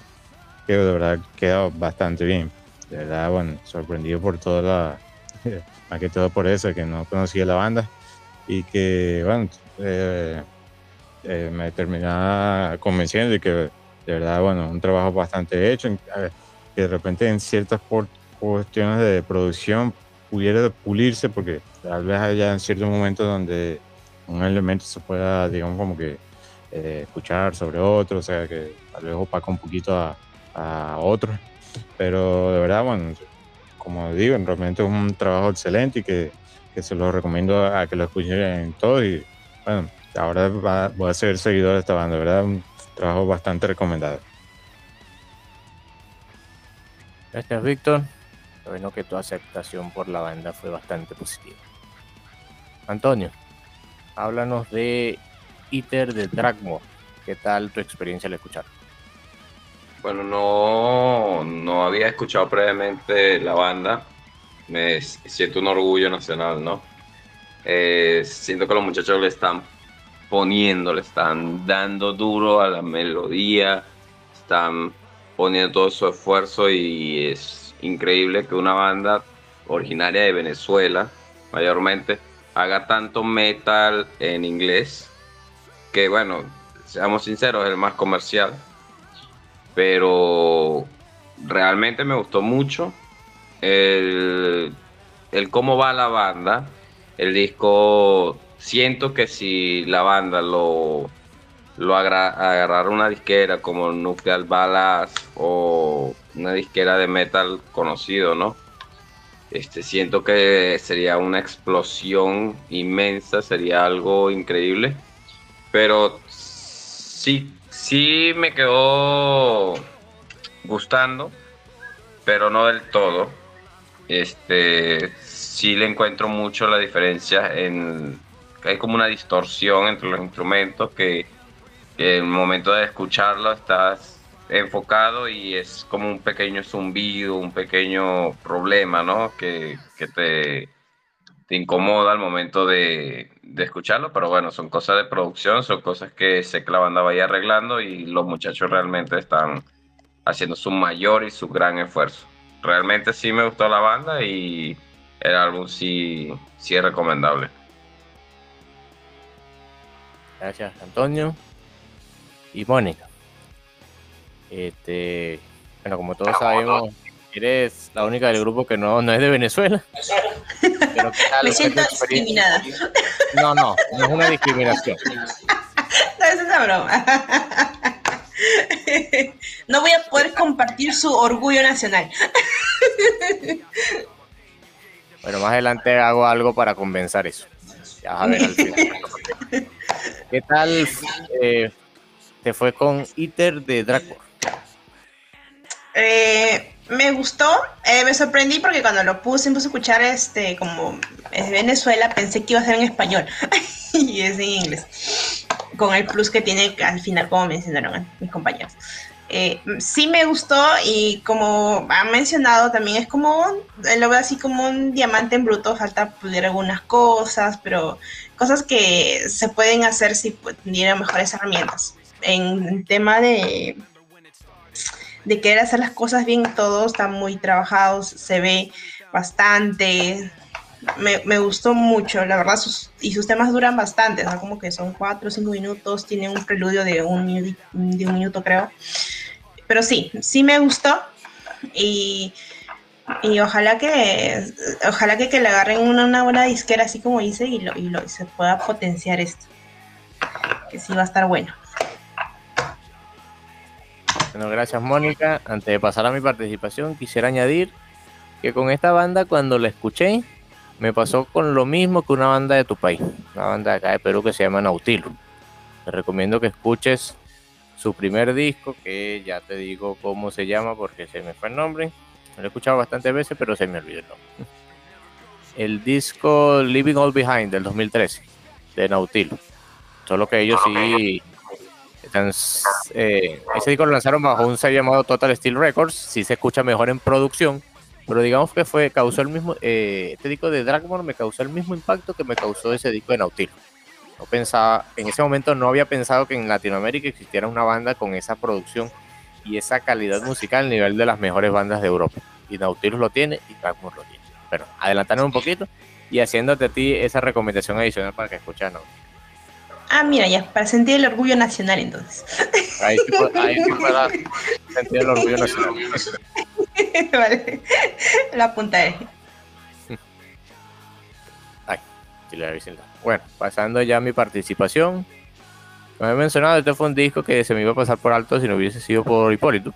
que de verdad queda bastante bien. De verdad, bueno, sorprendido por toda la, más que todo por eso, que no conocía la banda y que, bueno, eh, eh, me terminaba convenciendo y que de verdad, bueno, un trabajo bastante hecho, que de repente en ciertas cuestiones de producción pudiera pulirse porque tal vez haya en ciertos momentos donde un elemento se pueda, digamos, como que eh, escuchar sobre otro, o sea, que tal vez opaca un poquito a, a otros, pero de verdad, bueno, como digo, realmente es un trabajo excelente y que, que se lo recomiendo a que lo escuchen todos y bueno, ahora voy a ser seguidor de esta banda, ¿verdad? Un trabajo bastante recomendado. Gracias, Víctor. Bueno que tu aceptación por la banda fue bastante positiva. Antonio, háblanos de Iter de Dragmore. ¿Qué tal tu experiencia al escuchar? Bueno, no, no había escuchado previamente la banda. Me siento un orgullo nacional, ¿no? Eh, siento que los muchachos le están poniendo, le están dando duro a la melodía, están poniendo todo su esfuerzo y es increíble que una banda originaria de Venezuela, mayormente, haga tanto metal en inglés, que bueno, seamos sinceros, es el más comercial, pero realmente me gustó mucho el, el cómo va la banda, el disco, siento que si la banda lo lo agarrar una disquera como Nuclear Balas o una disquera de metal conocido, ¿no? Este, siento que sería una explosión inmensa, sería algo increíble. Pero sí, sí me quedó gustando, pero no del todo. Este, sí le encuentro mucho la diferencia en hay como una distorsión entre los instrumentos que en el momento de escucharlo estás enfocado y es como un pequeño zumbido, un pequeño problema, ¿no? Que, te, te, incomoda al momento de, escucharlo, pero bueno, son cosas de producción, son cosas que sé que la banda vaya arreglando y los muchachos realmente están haciendo su mayor y su gran esfuerzo. Realmente sí me gustó la banda y el álbum sí, sí es recomendable. Gracias, Antonio y Mónica. Este, bueno, como todos sabemos, eres la única del grupo que no, no es de Venezuela. Pero, Me siento discriminada. No, no, no es una discriminación. No, es una broma. No voy a poder compartir su orgullo nacional. Bueno, más adelante hago algo para compensar eso. Ya a ver al final. ¿Qué tal eh, te fue con ITER de Draco? Eh, me gustó, eh, me sorprendí porque cuando lo puse, empecé a escuchar este, como es Venezuela, pensé que iba a ser en español. Y es en inglés, con el plus que tiene al final, como mencionaron mis compañeros. Eh, sí me gustó y como han mencionado también es como, lo veo así como un diamante en bruto, falta pulir algunas cosas, pero cosas que se pueden hacer si tuvieran mejores herramientas. En tema de, de querer hacer las cosas bien, todo está muy trabajado, se ve bastante. Me, gustó mucho, la verdad, y sus temas duran bastante, como que son cuatro o cinco minutos, tiene un preludio de un, minuto, creo. Pero sí, sí me gustó y, y ojalá que ojalá que, le agarren una, buena disquera así como hice y, lo, y, lo, y se pueda potenciar esto. Que sí va a estar bueno. Bueno, gracias Mónica. Antes de pasar a mi participación, quisiera añadir que con esta banda cuando la escuché, me pasó con lo mismo que una banda de tu país, una banda de acá de Perú que se llama Nautilo. Te recomiendo que escuches su primer disco, que ya te digo cómo se llama porque se me fue el nombre. Lo he escuchado bastantes veces, pero se me olvidó el nombre. El disco Living All Behind del 2013 de Nautilo. Solo que ellos sí eh, ese disco lo lanzaron bajo un sello llamado Total Steel Records, si se escucha mejor en producción, pero digamos que fue causó el mismo, eh, este disco de Dragmore me causó el mismo impacto que me causó ese disco de Nautilus. No pensaba, en ese momento no había pensado que en Latinoamérica existiera una banda con esa producción y esa calidad musical a nivel de las mejores bandas de Europa. Y Nautilus lo tiene y Dragmore lo tiene. Pero adelantando un poquito y haciéndote a ti esa recomendación adicional para que escuches Nautilus. Ah, mira, ya, para sentir el orgullo nacional entonces. Ahí sí, ahí sí sentir el orgullo nacional. vale, la apuntaré. Bueno, pasando ya a mi participación. Como he mencionado, este fue un disco que se me iba a pasar por alto si no hubiese sido por Hipólito.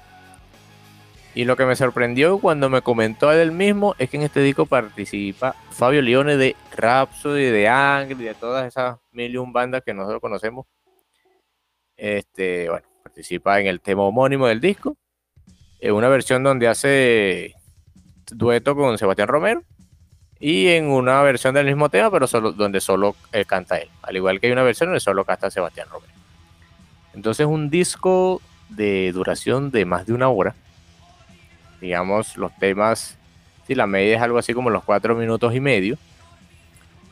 Y lo que me sorprendió cuando me comentó él mismo es que en este disco participa Fabio Lione de Rhapsody, de Angry, de todas esas mil y un bandas que nosotros conocemos. Este, bueno, participa en el tema homónimo del disco. En una versión donde hace dueto con Sebastián Romero y en una versión del mismo tema, pero solo, donde solo eh, canta él. Al igual que hay una versión donde solo canta Sebastián Romero. Entonces, un disco de duración de más de una hora. Digamos, los temas, si la media es algo así como los cuatro minutos y medio.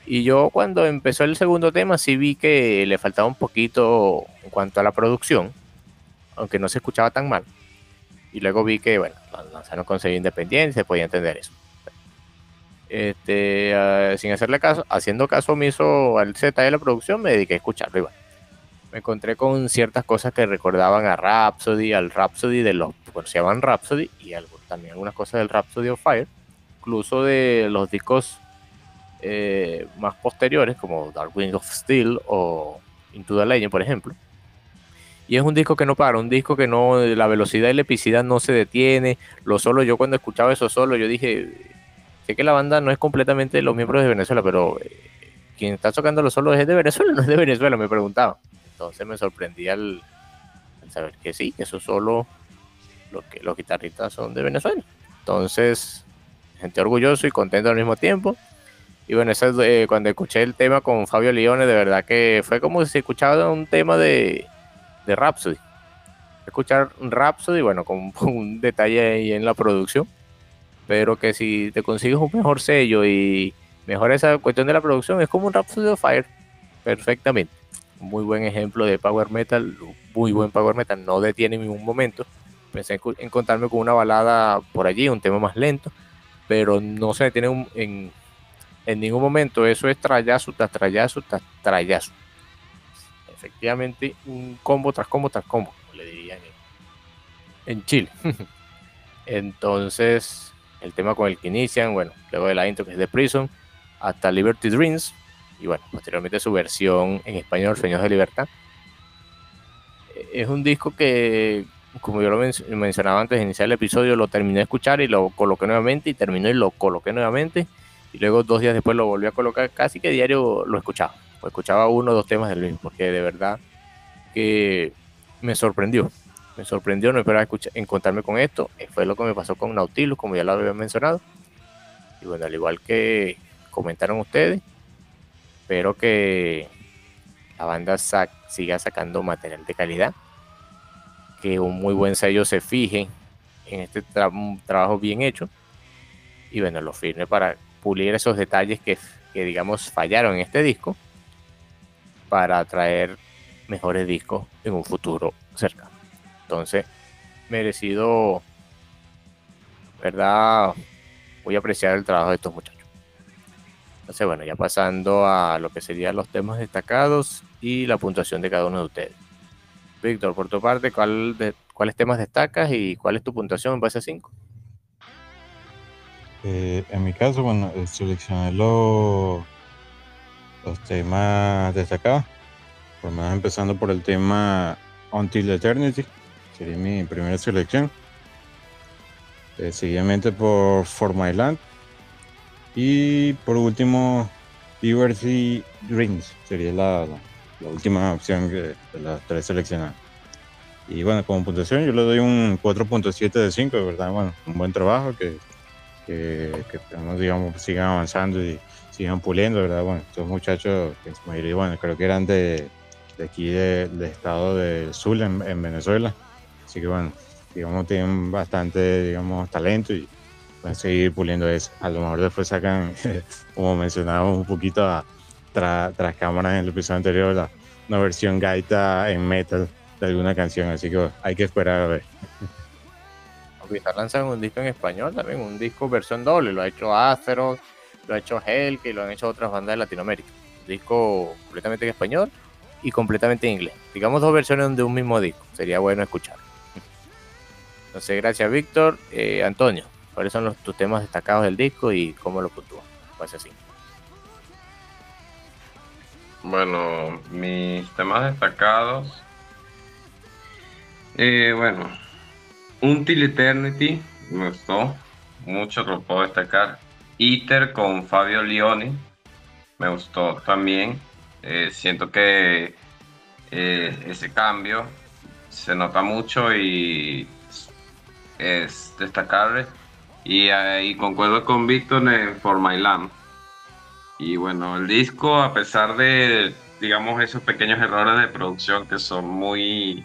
Y yo cuando empezó el segundo tema sí vi que le faltaba un poquito en cuanto a la producción, aunque no se escuchaba tan mal. Y luego vi que, bueno, lanzaron con independiente, se podía entender eso este, eh, sin hacerle caso, haciendo caso omiso al Z de la producción, me dediqué a escucharlo. Me encontré con ciertas cosas que recordaban a Rhapsody, al Rhapsody de los, se llaman Rhapsody, y algo, también algunas cosas del Rhapsody of Fire, incluso de los discos eh, más posteriores, como Dark Wings of Steel o Into the Legend, por ejemplo. Y es un disco que no para, un disco que no, la velocidad y la epicidad no se detiene. Lo solo, yo cuando escuchaba eso solo, yo dije, sé que la banda no es completamente los miembros de Venezuela, pero eh, quien está tocando los solos es de Venezuela, no es de Venezuela, me preguntaba. Entonces me sorprendía al, al saber que sí, que eso solo lo que los guitarristas son de Venezuela. Entonces, sentí orgulloso y contento al mismo tiempo. Y bueno, eso es, eh, cuando escuché el tema con Fabio Leone, de verdad que fue como si escuchaba un tema de, de Rhapsody. Escuchar Rhapsody, bueno, con un detalle ahí en la producción pero que si te consigues un mejor sello y mejora esa cuestión de la producción, es como un Rhapsody of Fire, perfectamente. Muy buen ejemplo de Power Metal, muy buen Power Metal, no detiene en ningún momento. Pensé en, encontrarme con una balada por allí, un tema más lento, pero no se detiene un, en, en ningún momento. Eso es trayazo tras trayazo tras trayazo. Efectivamente, un combo tras combo tras combo, le dirían en, en Chile. Entonces, el tema con el que inician, bueno, luego de la intro que es de Prison, hasta Liberty Dreams, y bueno, posteriormente su versión en español, Sueños de Libertad. Es un disco que, como yo lo men mencionaba antes de iniciar el episodio, lo terminé de escuchar y lo coloqué nuevamente, y terminó y lo coloqué nuevamente, y luego dos días después lo volví a colocar, casi que diario lo escuchaba, o escuchaba uno o dos temas del mismo, porque de verdad que me sorprendió, me sorprendió, no esperaba escuchar, encontrarme con esto. Fue lo que me pasó con Nautilus, como ya lo había mencionado. Y bueno, al igual que comentaron ustedes, espero que la banda sac siga sacando material de calidad, que un muy buen sello se fije en este tra trabajo bien hecho y bueno, lo firme para pulir esos detalles que, digamos fallaron en este disco para traer mejores discos en un futuro cercano. Entonces, merecido, ¿verdad? Voy a apreciar el trabajo de estos muchachos. Entonces, bueno, ya pasando a lo que serían los temas destacados y la puntuación de cada uno de ustedes. Víctor, por tu parte, ¿cuál de, ¿cuáles temas destacas y cuál es tu puntuación en base a 5? Eh, en mi caso, bueno, seleccioné los, los temas destacados. Por más empezando por el tema Until Eternity, sería mi primera selección. Eh, seguidamente por For My Land. Y por último, Liberty Dreams, sería la última opción que, de las tres seleccionadas. Y bueno, como puntuación yo le doy un 4.7 de 5, de verdad, bueno, un buen trabajo, que, que, que digamos, sigan avanzando y sigan puliendo, ¿verdad? Bueno, estos muchachos, que en su mayoría, bueno, creo que eran de, de aquí del de estado del sur en, en, Venezuela. Así que bueno, digamos, tienen bastante, digamos, talento y pueden seguir puliendo eso. A lo mejor después sacan, como mencionábamos un poquito a, tra, tras cámaras en el episodio anterior, la, una versión gaita en metal de alguna canción. Así que bueno, hay que esperar a ver. Quizás lanzan un disco en español también, un disco versión doble. Lo ha hecho Azeroth, lo ha hecho Hell, que lo han hecho otras bandas de Latinoamérica. Disco completamente en español y completamente en inglés. Digamos dos versiones de un mismo disco. Sería bueno escuchar. Entonces, gracias Víctor. Eh, Antonio, ¿cuáles son los, tus temas destacados del disco y cómo lo puntúan? Pues así. Bueno, mis temas destacados. Eh, bueno, Until Eternity me gustó mucho, lo puedo destacar. Iter con Fabio Leone me gustó también. Eh, siento que eh, ese cambio se nota mucho y es destacable. Y, ahí concuerdo con Víctor en For My Land. Y bueno, el disco, a pesar de, digamos, esos pequeños errores de producción que son muy,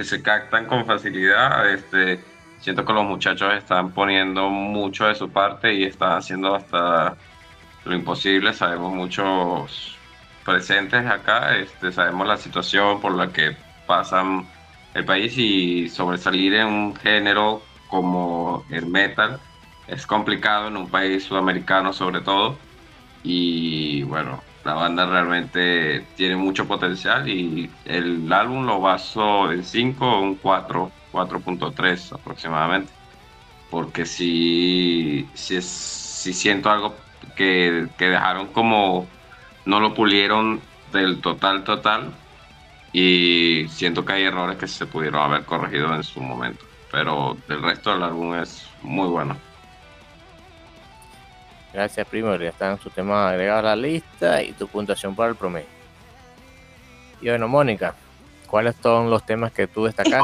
que se captan con facilidad, este, siento que los muchachos están poniendo mucho de su parte y están haciendo hasta lo imposible. Sabemos muchos presentes acá, este, sabemos la situación por la que pasan el país y sobresalir en un género como el metal es complicado en un país sudamericano sobre todo y bueno, la banda realmente tiene mucho potencial y el álbum lo baso en 5 un 4, 4.3 aproximadamente. Porque si, si, es, si siento algo que, que dejaron como no lo pulieron del total total y siento que hay errores que se pudieron haber corregido en su momento. Pero el resto del álbum es muy bueno. Gracias, primo. Ya están sus temas agregados a la lista y tu puntuación para el promedio. Y bueno, Mónica, ¿cuáles son los temas que tú destacaste?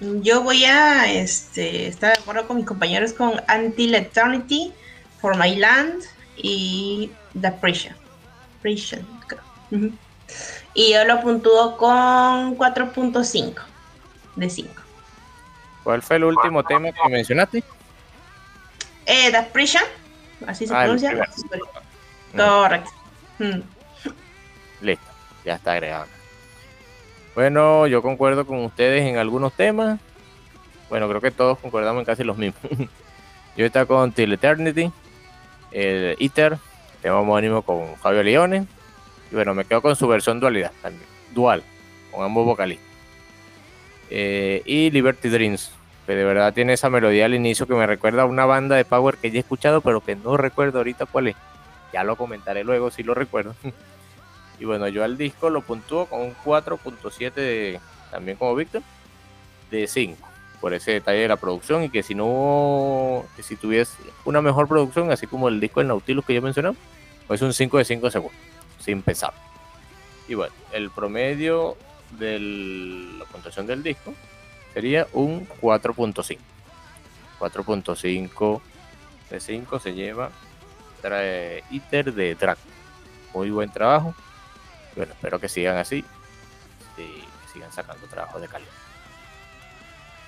Yo voy a este, estar de acuerdo con mis compañeros con Until Eternity, For My Land y The Prison. Prison Y yo lo puntúo con 4.5 de 5. ¿Cuál fue el último tema que mencionaste? Eh, The Prison, así se ah, pronuncia. Correcto. Mm. Listo, ya está agregado. Bueno, yo concuerdo con ustedes en algunos temas. Bueno, creo que todos concordamos en casi los mismos. yo está con Till Eternity, el ITER, tema homónimo con Fabio Leone. Y bueno, me quedo con su versión dualidad también, dual, con ambos vocalistas. Eh, y Liberty Dreams, que de verdad tiene esa melodía al inicio que me recuerda a una banda de Power que ya he escuchado, pero que no recuerdo ahorita cuál es. Ya lo comentaré luego si lo recuerdo. y bueno, yo al disco lo puntúo con un 4.7 también como Víctor, de 5, por ese detalle de la producción y que si no, que si tuviese una mejor producción, así como el disco del Nautilus que yo mencioné, pues un 5 de 5 segundos, sin pesar. Y bueno, el promedio de la puntuación del disco sería un 4.5. 4.5 de 5 se lleva trae ITER de track. Muy buen trabajo. Bueno, espero que sigan así. Y sigan sacando trabajo de calidad.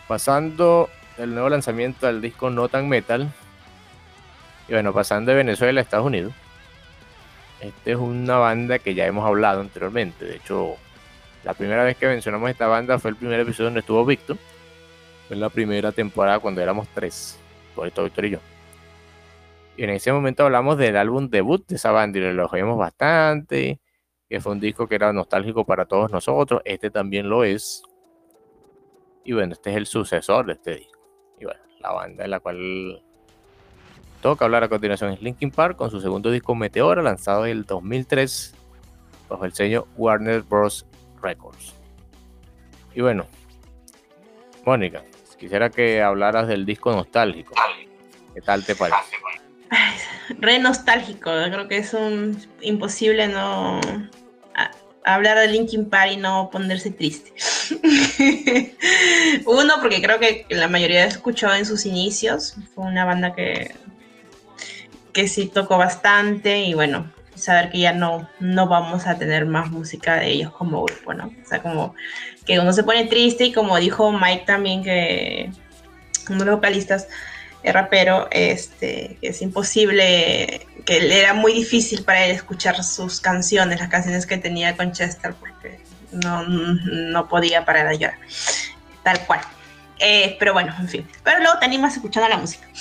Pasando el nuevo lanzamiento del disco No Tan Metal. Y bueno, pasando de Venezuela a Estados Unidos. Esta es una banda que ya hemos hablado anteriormente. De hecho, la primera vez que mencionamos esta banda fue el primer episodio donde estuvo Víctor. Fue en la primera temporada cuando éramos tres. Por esto Víctor y yo. Y en ese momento hablamos del álbum debut de esa banda y lo elogiamos bastante. Que fue un disco que era nostálgico para todos nosotros. Este también lo es. Y bueno, este es el sucesor de este disco. Y bueno, la banda de la cual toca hablar a continuación es Linkin Park con su segundo disco Meteora, lanzado en el 2003 bajo el sello Warner Bros. Records. Y bueno, Mónica, quisiera que hablaras del disco nostálgico. ¿Qué tal te parece? re nostálgico, creo que es un imposible no hablar de Linkin Park y no ponerse triste. Uno, porque creo que la mayoría escuchó en sus inicios, fue una banda que, que sí tocó bastante y bueno, saber que ya no, no vamos a tener más música de ellos como grupo, ¿no? O sea, como que uno se pone triste y como dijo Mike también, que uno de los vocalistas, el rapero, este, que es imposible, que era muy difícil para él escuchar sus canciones, las canciones que tenía con Chester, porque no, no podía parar de llorar, tal cual. Eh, pero bueno, en fin. Pero luego te animas escuchando la música.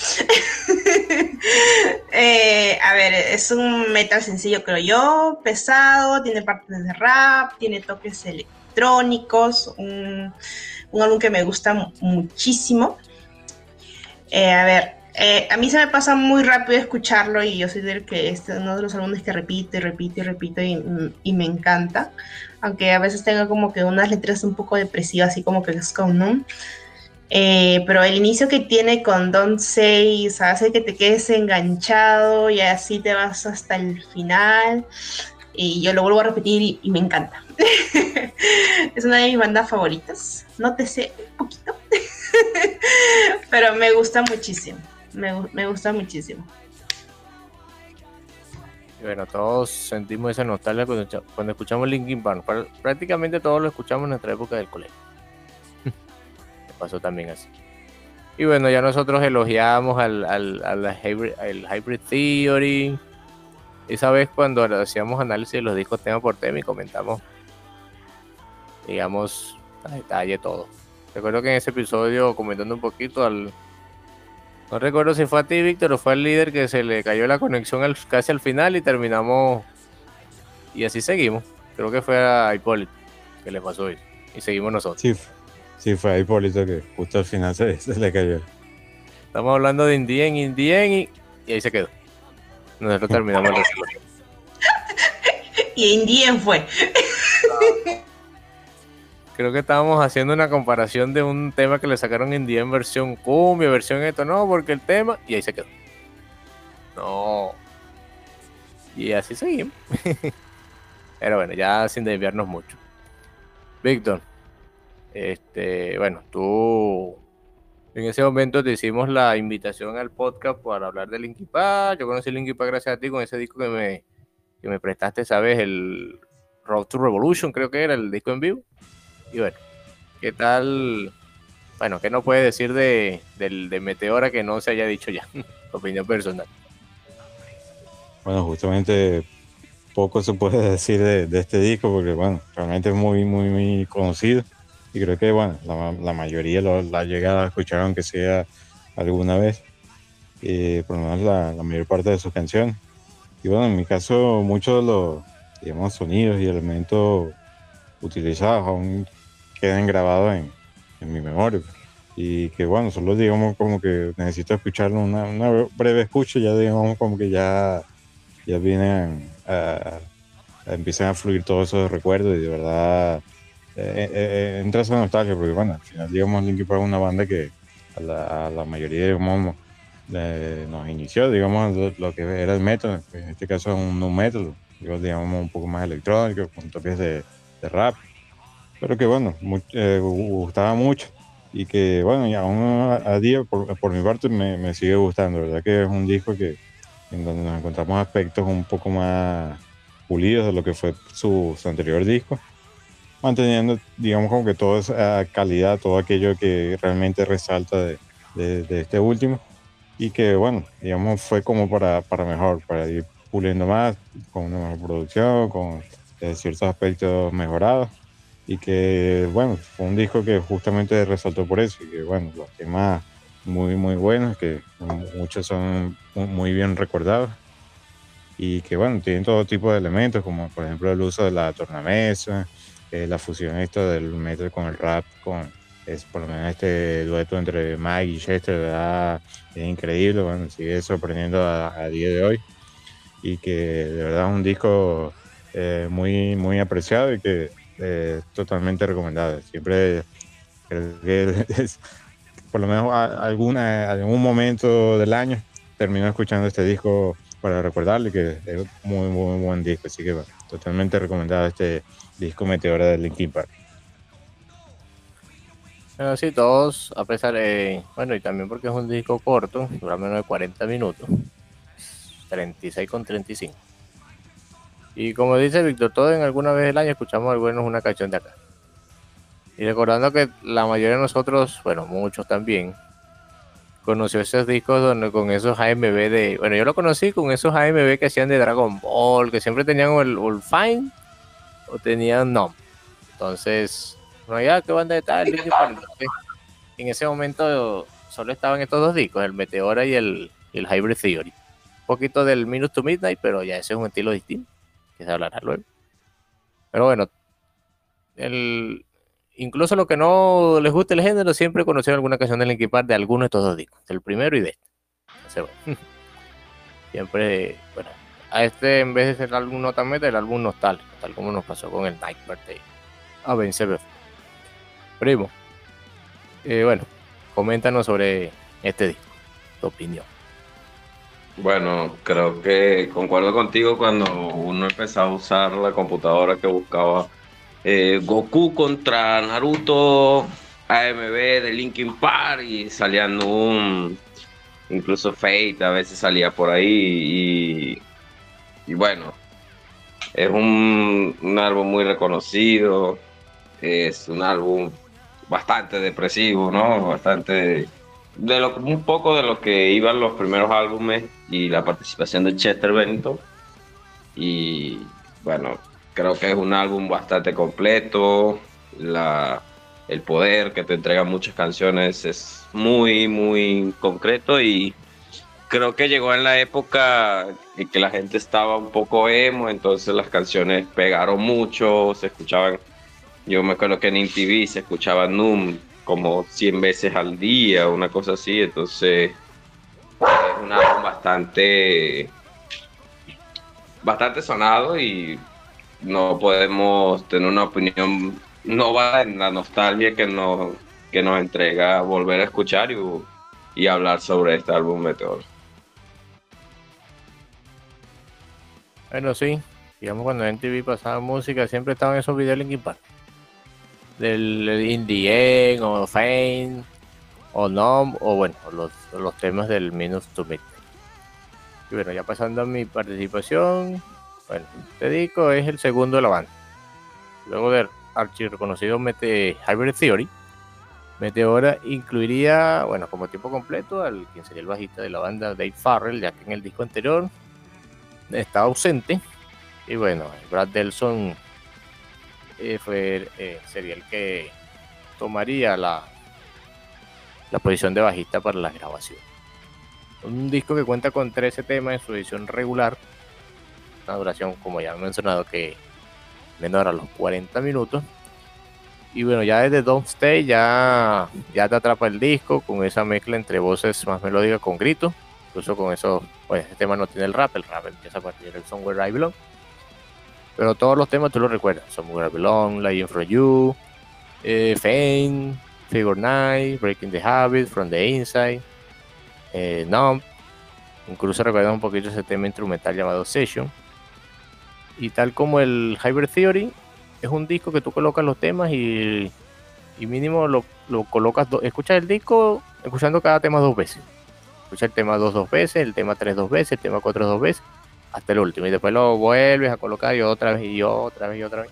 Eh, a ver, es un metal sencillo, creo yo, pesado, tiene partes de rap, tiene toques electrónicos, un, álbum que me gusta muchísimo. Eh, a ver, a mí se me pasa muy rápido escucharlo y yo soy del que es uno de los álbumes que repito y repito y repito y, me encanta. Aunque a veces tenga como que unas letras un poco depresivas, así como que es como, ¿no? Eh, pero el inicio que tiene con Don't Say hace que te quedes enganchado y así te vas hasta el final. Y yo lo vuelvo a repetir y, me encanta. es una de mis bandas favoritas. No te sé un poquito, pero me gusta muchísimo. Me, gusta muchísimo. Bueno, todos sentimos esa nostalgia cuando, cuando escuchamos Linkin Park. Prácticamente todos lo escuchamos en nuestra época del colegio pasó también así. Y bueno, ya nosotros elogiamos al, al, hybrid, Theory. Esa vez cuando hacíamos análisis de los discos tema por tema y comentamos, digamos, a detalle todo. Recuerdo que en ese episodio, comentando un poquito al... No recuerdo si fue a ti, Víctor, o fue al líder que se le cayó la conexión casi al final y terminamos... Y así seguimos. Creo que fue a Hipólito que le pasó eso. Y seguimos nosotros. Sí, Sí, fue a Hipólito que justo al final se, le cayó. Estamos hablando de Indien, Indien y, y ahí se quedó. Nosotros terminamos la Y Indien fue. Creo que estábamos haciendo una comparación de un tema que le sacaron Indien versión cumbia, versión esto, no, porque el tema, y ahí se quedó. No. Y así seguimos. Pero bueno, ya sin desviarnos mucho. Víctor, este, bueno, tú en ese momento te hicimos la invitación al podcast para hablar de Linkin Park. Yo conocí Linkin Park gracias a ti con ese disco que me, que me prestaste, ¿sabes? El Road to Revolution, creo que era el disco en vivo. Y bueno, ¿qué tal? Bueno, ¿qué no puedes decir de, de Meteora que no se haya dicho ya? Opinión personal. Bueno, justamente poco se puede decir de, de, este disco porque, bueno, realmente es muy, muy, muy conocido. Y creo que, bueno, la, mayoría lo, la ha llegado a escuchar, aunque sea alguna vez, y por lo menos la, mayor parte de sus canciones. Y bueno, en mi caso, muchos de los, digamos, sonidos y elementos utilizados aún quedan grabados en, en mi memoria. Y que bueno, solo digamos como que necesito escucharlo una, una breve escucha, ya digamos como que ya, ya vienen a, a, empiezan a fluir todos esos recuerdos y de verdad eh, eh, eh, entra esa nostalgia, porque bueno, al final, digamos, Linkin Park es una banda que a la, a la mayoría, digamos, nos inició, digamos, lo, que era el metal, en este caso un nu metal, digamos, un poco más electrónico, con toques de, de rap, pero que bueno, gustaba mucho y que bueno, y aún a, día, por, por, mi parte, me, me, sigue gustando, ¿verdad? Que es un disco que en donde nos encontramos aspectos un poco más pulidos de lo que fue su, su anterior disco manteniendo, digamos, como que toda esa calidad, todo aquello que realmente resalta de, de, este último. Y que, bueno, digamos, fue como para, para mejor, para ir puliendo más, con una mejor producción, con eh, ciertos aspectos mejorados. Y que, bueno, fue un disco que justamente resaltó por eso. Y que, bueno, los temas muy, muy buenos, que muchos son muy bien recordados. Y que, bueno, tienen todo tipo de elementos, como por ejemplo el uso de la tornamesa, eh, la fusión esto del metal con el rap, con es por lo menos este dueto entre Mike y Chester, ¿verdad? Es increíble, bueno, sigue sorprendiendo a, día de hoy y que de verdad es un disco eh, muy, muy apreciado y que eh, totalmente recomendado. Siempre creo que es, por lo menos alguna, algún momento del año termino escuchando este disco para recordarle que es muy, muy buen disco, así que totalmente recomendado este disco Meteora de Linkin Park. Bueno, sí, todos, a pesar de, bueno, y también porque es un disco corto, dura menos de 40 minutos, 36 con 35. Y como dice Víctor, todos en alguna vez del año escuchamos al menos una canción de acá. Y recordando que la mayoría de nosotros, bueno, muchos también, conoció esos discos donde con esos AMB de, bueno, yo lo conocí con esos AMB que hacían de Dragon Ball, que siempre tenían el, el Fine tenían no. Entonces, no, ya, ¿qué banda de tal? en ese momento solo estaban estos dos discos, el Meteora y el, el Hybrid Theory. Un poquito del Minus to Midnight, pero ya ese es un estilo distinto, que se hablará luego. Pero bueno, el, incluso lo que no les guste el género, siempre conocieron alguna canción de Linkin Park de alguno de estos dos discos, del primero y de este. Bueno, siempre, bueno, a este en vez de ser el álbum nota metal, el álbum nostálgico, tal como nos pasó con el Nightmare de Avenged Primo, eh, bueno, coméntanos sobre este disco, tu opinión. Bueno, creo que concuerdo contigo cuando uno empezaba a usar la computadora que buscaba eh, Goku contra Naruto, AMB de Linkin Park y salían un incluso Fate a veces salía por ahí y, y bueno, es un, un, álbum muy reconocido, es un álbum bastante depresivo, ¿no? Bastante de lo, un poco de lo que iban los primeros álbumes y la participación de Chester Bennington. Y bueno, creo que es un álbum bastante completo. La, el poder que te entrega muchas canciones es muy, muy concreto y creo que llegó en la época en que la gente estaba un poco emo, entonces las canciones pegaron mucho, se escuchaban, yo me acuerdo que en MTV se escuchaba Noom como 100 veces al día, una cosa así, entonces es un álbum bastante bastante sonado y no podemos tener una opinión no va en la nostalgia que nos, que nos entrega volver a escuchar y, y hablar sobre este álbum Meteor. Bueno, sí, digamos cuando en TV pasaba música siempre estaban esos videos Linkin Park. Del Indie o Fame o No o bueno los, los temas del Minus to Meet y bueno ya pasando a mi participación bueno te digo es el segundo de la banda. Luego del archi reconocido Mete Hybrid Theory Meteora incluiría bueno como tiempo completo al quien sería el bajista de la banda Dave Farrell ya que en el disco anterior estaba ausente y bueno Brad Delson eh, eh, sería el que tomaría la, la posición de bajista para la grabación. Un disco que cuenta con 13 temas en su edición regular, una duración, como ya he mencionado, que menor a los 40 minutos. Y bueno, ya desde Don't Stay ya, ya te atrapa el disco con esa mezcla entre voces más melódicas con gritos. Incluso con eso, pues este tema no tiene el rap, el rap empieza a partir del Somewhere I Belong pero todos los temas tú los recuerdas. Somewhere I Belong, Lying From You, eh, Fame, Figure Night, Breaking the Habit, From the Inside, eh, Numb. Incluso recuerdas un poquito ese tema instrumental llamado Session. Y tal como el Hybrid Theory, es un disco que tú colocas los temas y, mínimo lo, lo colocas, escuchas el disco escuchando cada tema dos veces. Escucha el tema dos dos veces, el tema tres dos veces, el tema cuatro dos veces hasta el último y después lo vuelves a colocar y otra vez y otra vez y otra vez.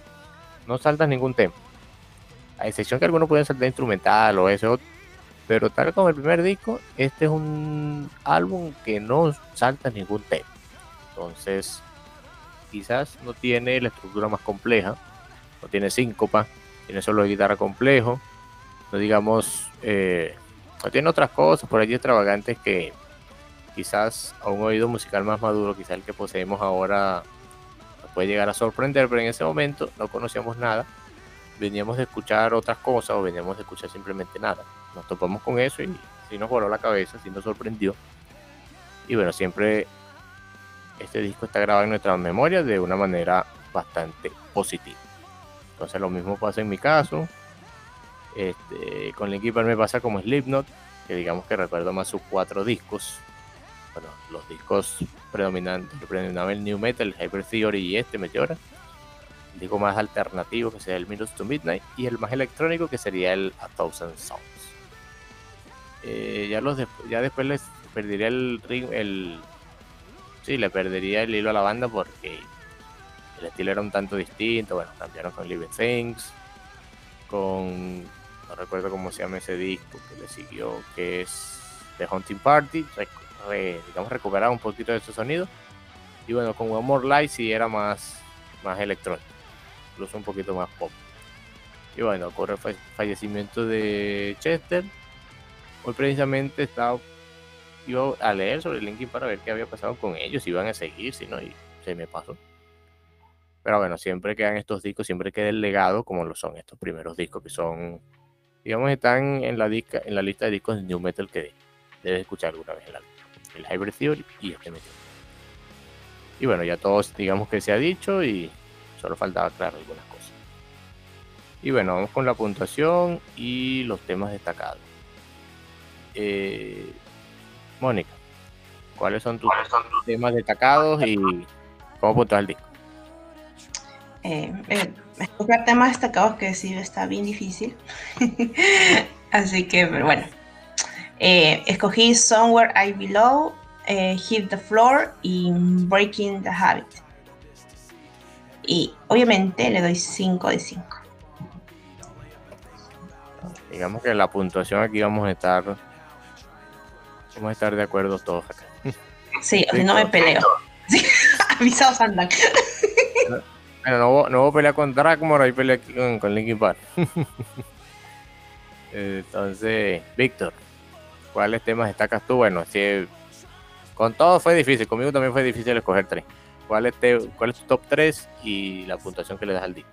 No saltas ningún tema. A excepción que algunos pueden saltar instrumental o eso, pero tal como el primer disco, este es un álbum que no salta ningún tema. Entonces, quizás no tiene la estructura más compleja, no tiene síncopa, tiene solo guitarra complejo, no digamos, eh, tiene otras cosas por allí extravagantes que, quizás a un oído musical más maduro, quizás el que poseemos ahora nos puede llegar a sorprender, pero en ese momento no conocíamos nada, veníamos de escuchar otras cosas o veníamos de escuchar simplemente nada. Nos topamos con eso y sí nos voló la cabeza, sí nos sorprendió. Y bueno, siempre este disco está grabado en nuestra memoria de una manera bastante positiva. Entonces lo mismo pasa en mi caso. Este, con Linkin Park me pasa como Slipknot, que digamos que recuerdo más sus cuatro discos, bueno, los discos predominantes predominaban el New Metal, el Hyper Theory y este Meteora. El disco más alternativo que sería el Minutes to Midnight y el más electrónico que sería el A Thousand Songs. Eh, ya, los ya después les perdería el, el sí, le perdería el hilo a la banda porque el estilo era un tanto distinto. Bueno, cambiaron con Living Things, con no recuerdo cómo se llama ese disco que le siguió, que es The Hunting Party digamos, recuperar un poquito de su sonido. Y bueno, con One More Light sí era más, más electrónico, incluso un poquito más pop. Y bueno, ocurre el fallecimiento de Chester hoy precisamente estaba iba a leer sobre Linkin para ver qué había pasado con ellos, si iban a seguir, si no, y se me pasó. Pero bueno, siempre quedan estos discos, siempre queda el legado, como lo son estos primeros discos, que son, digamos, están en la, disca, en la lista de discos de New Metal que debes escuchar alguna vez el álbum. El Hybrid Theory y este Metal. Y bueno, ya todos, digamos que se ha dicho y solo faltaba aclarar algunas cosas. Y bueno, vamos con la puntuación y los temas destacados. Eh, Mónica, ¿cuáles son tus temas destacados y cómo puntuar el disco? Eh, eh, escoger temas destacados que sí está bien difícil. Así que, pero bueno. Eh, escogí Somewhere I Below, eh, Hit the Floor y Breaking the Habit. Y obviamente le doy 5 de 5. Digamos que la puntuación aquí vamos a estar. Vamos a estar de acuerdo todos acá. Sí, o sea, no me peleo. Avisados andan. Bueno, no hubo, no hubo pelea con Dragmore, hay pelea con, con Linkin Park. Entonces, Víctor, ¿cuáles temas destacas tú? Bueno, si con todo fue difícil, conmigo también fue difícil escoger tres. ¿Cuál es, te, cuál es tu top 3 y la puntuación que le das al disco?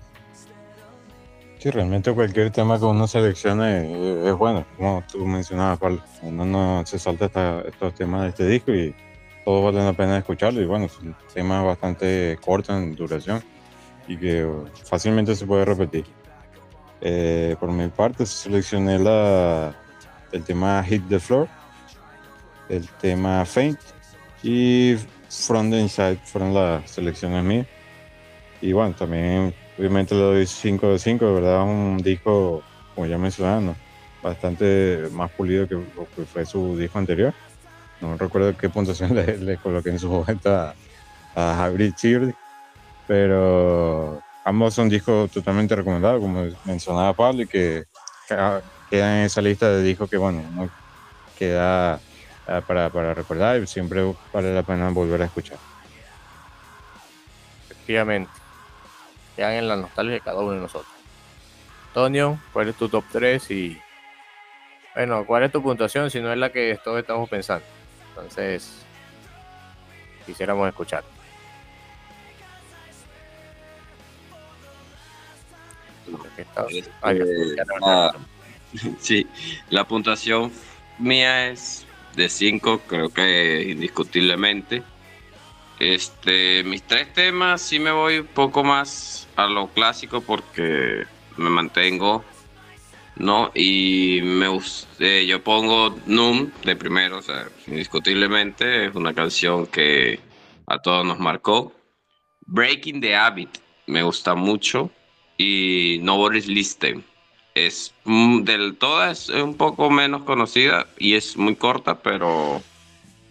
Sí, realmente cualquier tema que uno seleccione es bueno, como tú mencionabas, Pablo. Uno no se salta esta- estos temas de este disco y todos valen la pena escucharlo. Y bueno, son temas bastante cortos en duración y que fácilmente se puede repetir. Eh, por mi parte, seleccioné la, el tema Hit the Floor, el tema Faint y From the Inside fueron las selecciones mías. Y bueno, también obviamente le doy 5 de 5, de verdad, un disco, como ya mencionaba, ¿no? bastante más pulido que que fue su disco anterior. No recuerdo qué puntuación le, le coloqué en su momento a, a Hybrid pero ambos son discos totalmente recomendados, como mencionaba Pablo, y que ca- quedan en esa lista de discos que, bueno, no queda ah, para, para recordar y siempre vale la pena volver a escuchar. Efectivamente. Quedan en la nostalgia de cada uno de nosotros. Tonio, ¿cuál es tu top 3? Y bueno, ¿cuál es tu puntuación si no es la que todos estamos pensando? Entonces, quisiéramos escuchar. Este, Ay, no- ah, Sí, la puntuación mía es de 5, creo que indiscutiblemente. Este, mis tres temas sí me voy un poco más a lo clásico porque me mantengo, ¿no? Y me eh, yo pongo Num de primero, o sea, indiscutiblemente es una canción que a todos nos marcó. Breaking the Habit me gusta mucho y Nobody's Listening es mm, del todas es un poco menos conocida y es muy corta, pero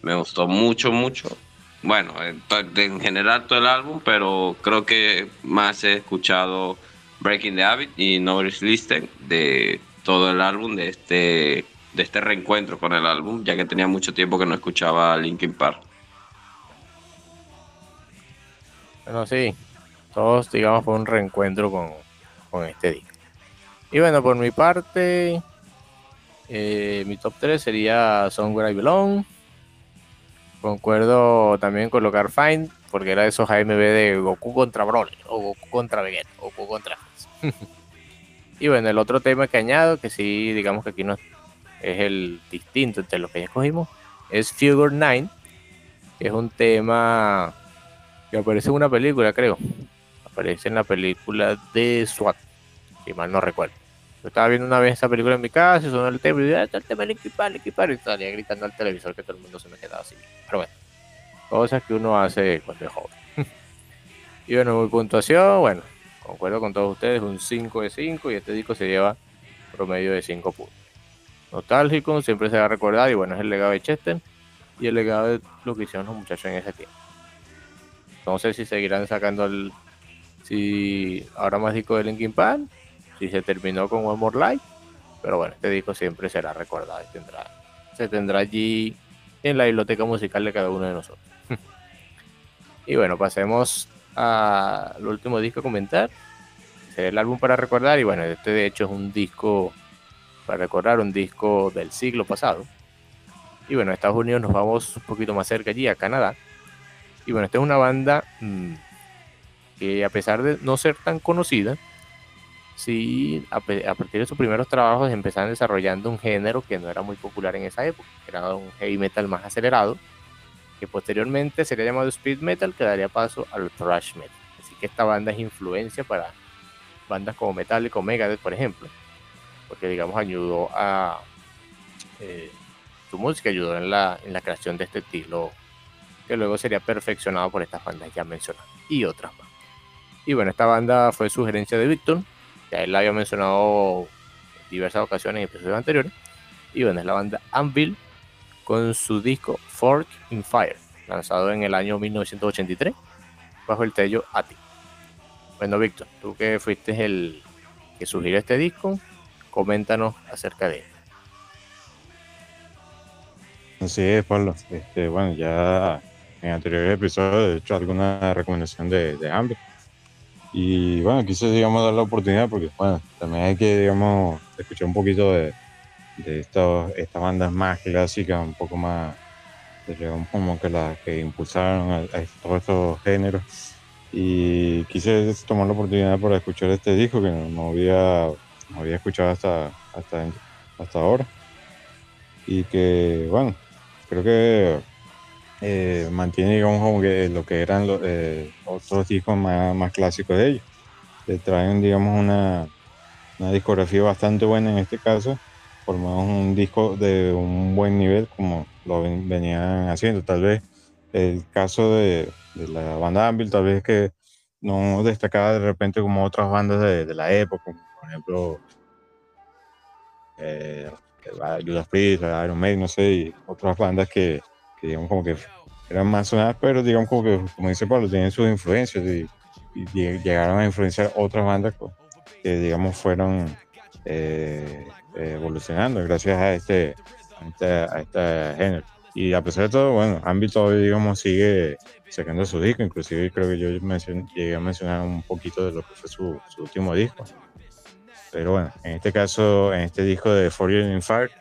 me gustó mucho, mucho. Bueno, en, general todo el álbum, pero creo que más he escuchado Breaking the Habit y Nobody's Listening de todo el álbum, de este, de este reencuentro con el álbum, ya que tenía mucho tiempo que no escuchaba Linkin Park. Bueno, sí, todos, digamos, fue un reencuentro con, con este disco. Y bueno, por mi parte, eh, mi top 3 sería Somewhere I Belong. Concuerdo también colocar Fine, porque era esos AMB de Goku contra Broly, o Goku contra Vegeta, o Goku contra y bueno, el otro tema que añado, que sí, digamos que aquí no es el distinto entre los que ya escogimos, es Figure 9, que es un tema que aparece en una película, creo. Aparece en la película de SWAT, si mal no recuerdo. Yo estaba viendo una vez esa película en mi casa y sonó el tema y ah, el tema Linkin Park", y salía gritando al televisor que todo el mundo se me quedaba así. Pero bueno, cosas que uno hace cuando es joven. y bueno, mi puntuación, bueno, concuerdo con todos ustedes, un 5 de 5 y este disco se lleva promedio de 5 puntos. Nostálgico, siempre se va a recordar y bueno, es el legado de Chester y el legado de lo que hicieron los muchachos en ese tiempo. No sé si seguirán sacando el. Si habrá más discos de Linkin Park. Si se terminó con One More Life. Pero bueno, este disco siempre será recordado y tendrá, se tendrá allí en la biblioteca musical de cada uno de nosotros. y bueno, pasemos al último disco a comentar. Será el álbum para recordar. Y bueno, este de hecho es un disco para recordar un disco del siglo pasado. Y bueno, a Estados Unidos nos vamos un poquito más cerca allí, a Canadá. Y bueno, esta es una banda mm, que a pesar de no ser tan conocida, sí, a, partir de sus primeros trabajos empezaron desarrollando un género que no era muy popular en esa época, era un heavy metal más acelerado, que posteriormente sería llamado speed metal, que daría paso al thrash metal. Así que esta banda es influencia para bandas como Metallica o Megadeth, por ejemplo, porque digamos ayudó a eh, su música, ayudó en la, en la creación de este estilo que luego sería perfeccionado por estas bandas ya mencionadas y otras más. Y bueno, esta banda fue sugerencia de Victor, ya él la había mencionado en diversas ocasiones en episodios anteriores. Y bueno, es la banda Anvil con su disco Fork in Fire, lanzado en el año 1983 bajo el sello ATI. Bueno, Víctor, tú que fuiste el que sugirió este disco, coméntanos acerca de él. Así es, Pablo. Este, bueno, ya en anteriores episodios he hecho alguna recomendación de, de y bueno, quise, digamos, dar la oportunidad porque, bueno, también hay que, digamos, escuchar un poquito de, de estas bandas más clásicas, un poco más, digamos, como que las que impulsaron a, todos estos géneros. Y quise tomar la oportunidad para escuchar este disco que no, había, no había escuchado hasta, hasta, hasta ahora. Y que, bueno, creo que eh, mantiene, digamos, lo que eran los eh, otros discos más, más, clásicos de ellos. Le traen, digamos, una, una, discografía bastante buena en este caso, formamos un disco de un buen nivel como lo venían haciendo. Tal vez el caso de, la banda Anvil, tal vez que no destacaba de repente como otras bandas de, la época, como por ejemplo eh, Judas Priest, Iron Maiden, no sé, y otras bandas que que digamos como que eran más sonadas, pero digamos como que, como dice Pablo, tienen sus influencias y, llegaron a influenciar otras bandas que digamos fueron eh, evolucionando gracias a este, a este, género. Y a pesar de todo, bueno, Ámbito digamos sigue sacando su disco, inclusive creo que yo llegué a mencionar un poquito de lo que fue su, su último disco. Pero bueno, en este caso, en este disco de For You in Fire,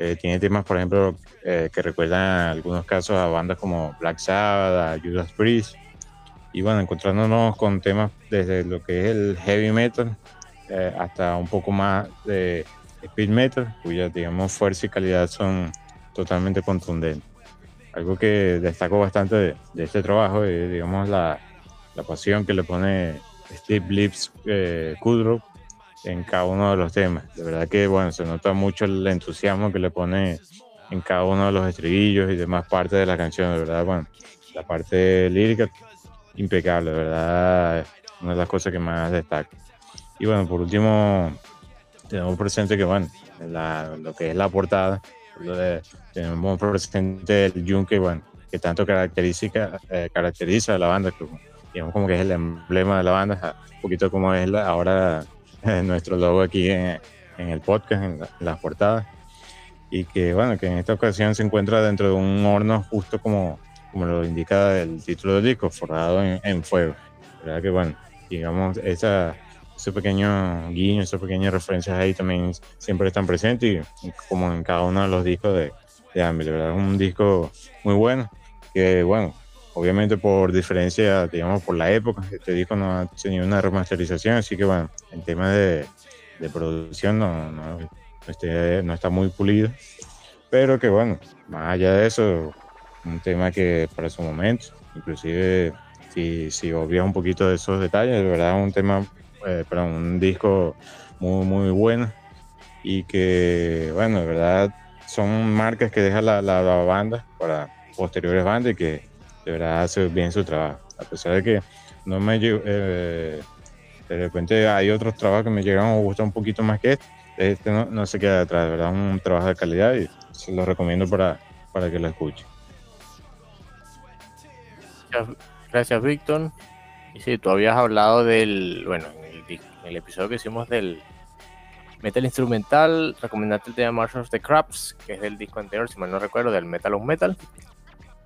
eh, tiene temas, por ejemplo, eh, que recuerdan en algunos casos a bandas como Black Sabbath, Judas Priest. Y bueno, encontrándonos con temas desde lo que es el heavy metal eh, hasta un poco más de speed metal, cuya, digamos, fuerza y calidad son totalmente contundentes. Algo que destaco bastante de, este trabajo es, digamos, la, la, pasión que le pone Steve Lips Kudrow en cada uno de los temas. De verdad que, bueno, se nota mucho el entusiasmo que le pone en cada uno de los estribillos y demás partes de la canción. De verdad, bueno, la parte lírica, impecable, de verdad, una de las cosas que más destaca. Y bueno, por último, tenemos presente que, bueno, lo que es la portada, tenemos presente el yunque, bueno, que tanto caracteriza, eh, caracteriza a la banda, digamos como que es el emblema de la banda, un poquito como es la, ahora nuestro logo aquí en, el podcast, en, las portadas. Y que bueno, que en esta ocasión se encuentra dentro de un horno justo como, como lo indica el título del disco, forrado en, fuego. ¿Verdad? Que bueno, digamos, esa, ese pequeño guiño, esas pequeñas referencias ahí también siempre están presentes y como en cada uno de los discos de, de ¿verdad? Es un disco muy bueno, que bueno, Obviamente por diferencia, digamos, por la época, este disco no ha tenido una remasterización, así que bueno, en tema de, de producción no, no, este, no, está muy pulido. Pero que bueno, más allá de eso, un tema que para su momento, inclusive si, si obvias un poquito de esos detalles, de verdad un tema, eh, un disco muy, muy bueno y que, bueno, de verdad son marcas que deja la, la, la banda para posteriores bandas y que de verdad hace bien su trabajo. A pesar de que no me eh, de repente hay otros trabajos que me llegaron a gustar un poquito más que este. Este no, no se queda detrás, de verdad, un trabajo de calidad y se lo recomiendo para, para que lo escuche. Gracias, Víctor. Y sí, tú habías hablado del, bueno, en el, episodio que hicimos del metal instrumental, recomendaste el tema Marshall of the Crabs, que es del disco anterior, si mal no recuerdo, del Metal of Metal.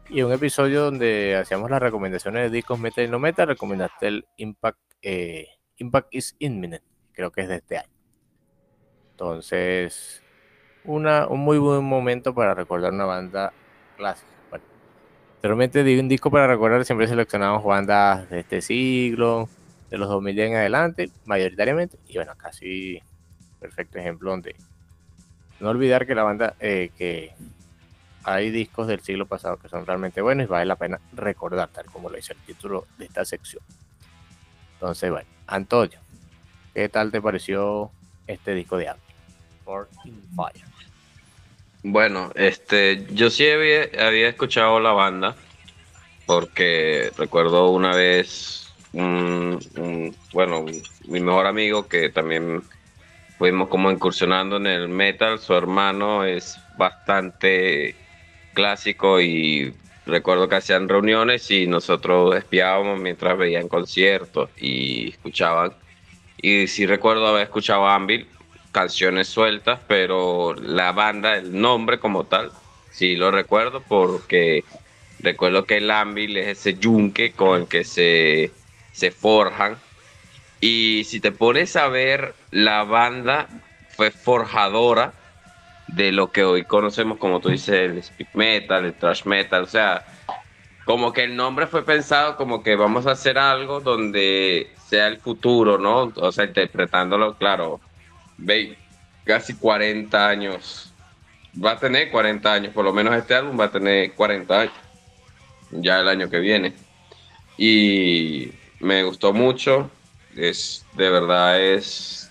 Y un episodio donde hacíamos las recomendaciones de discos meta y no meta, recomendaste el Impact, eh, Impact is Imminent, creo que es de este año. Entonces, una, un muy buen momento para recordar una banda clásica. Realmente digo un disco para recordar, siempre seleccionamos bandas de este siglo, de los 2000 en adelante, mayoritariamente, y bueno, casi perfecto ejemplo donde no olvidar que la banda, eh, que hay discos del siglo pasado que son realmente buenos y vale la pena recordar, tal como lo dice el título de esta sección. Entonces, bueno, Antonio, ¿qué tal te pareció este disco de Abby? Fire. Bueno, este, yo sí había, había, escuchado la banda porque recuerdo una vez, un, bueno, mi mejor amigo que también fuimos como incursionando en el metal, su hermano es bastante clásico y recuerdo que hacían reuniones y nosotros espiábamos mientras veían conciertos y escuchaban. Y sí recuerdo haber escuchado Anvil, canciones sueltas, pero la banda, el nombre como tal, sí lo recuerdo porque recuerdo que el Anvil es ese yunque con el que se, se forjan. Y si te pones a ver, la banda fue forjadora de lo que hoy conocemos, como tú dices, el speed metal, el thrash metal, o sea, como que el nombre fue pensado como que vamos a hacer algo donde sea el futuro, ¿no? O sea, interpretándolo, claro, ve, casi 40 años, va a tener 40 años, por lo menos este álbum va a tener 40 años, ya el año que viene. Y me gustó mucho, es de verdad es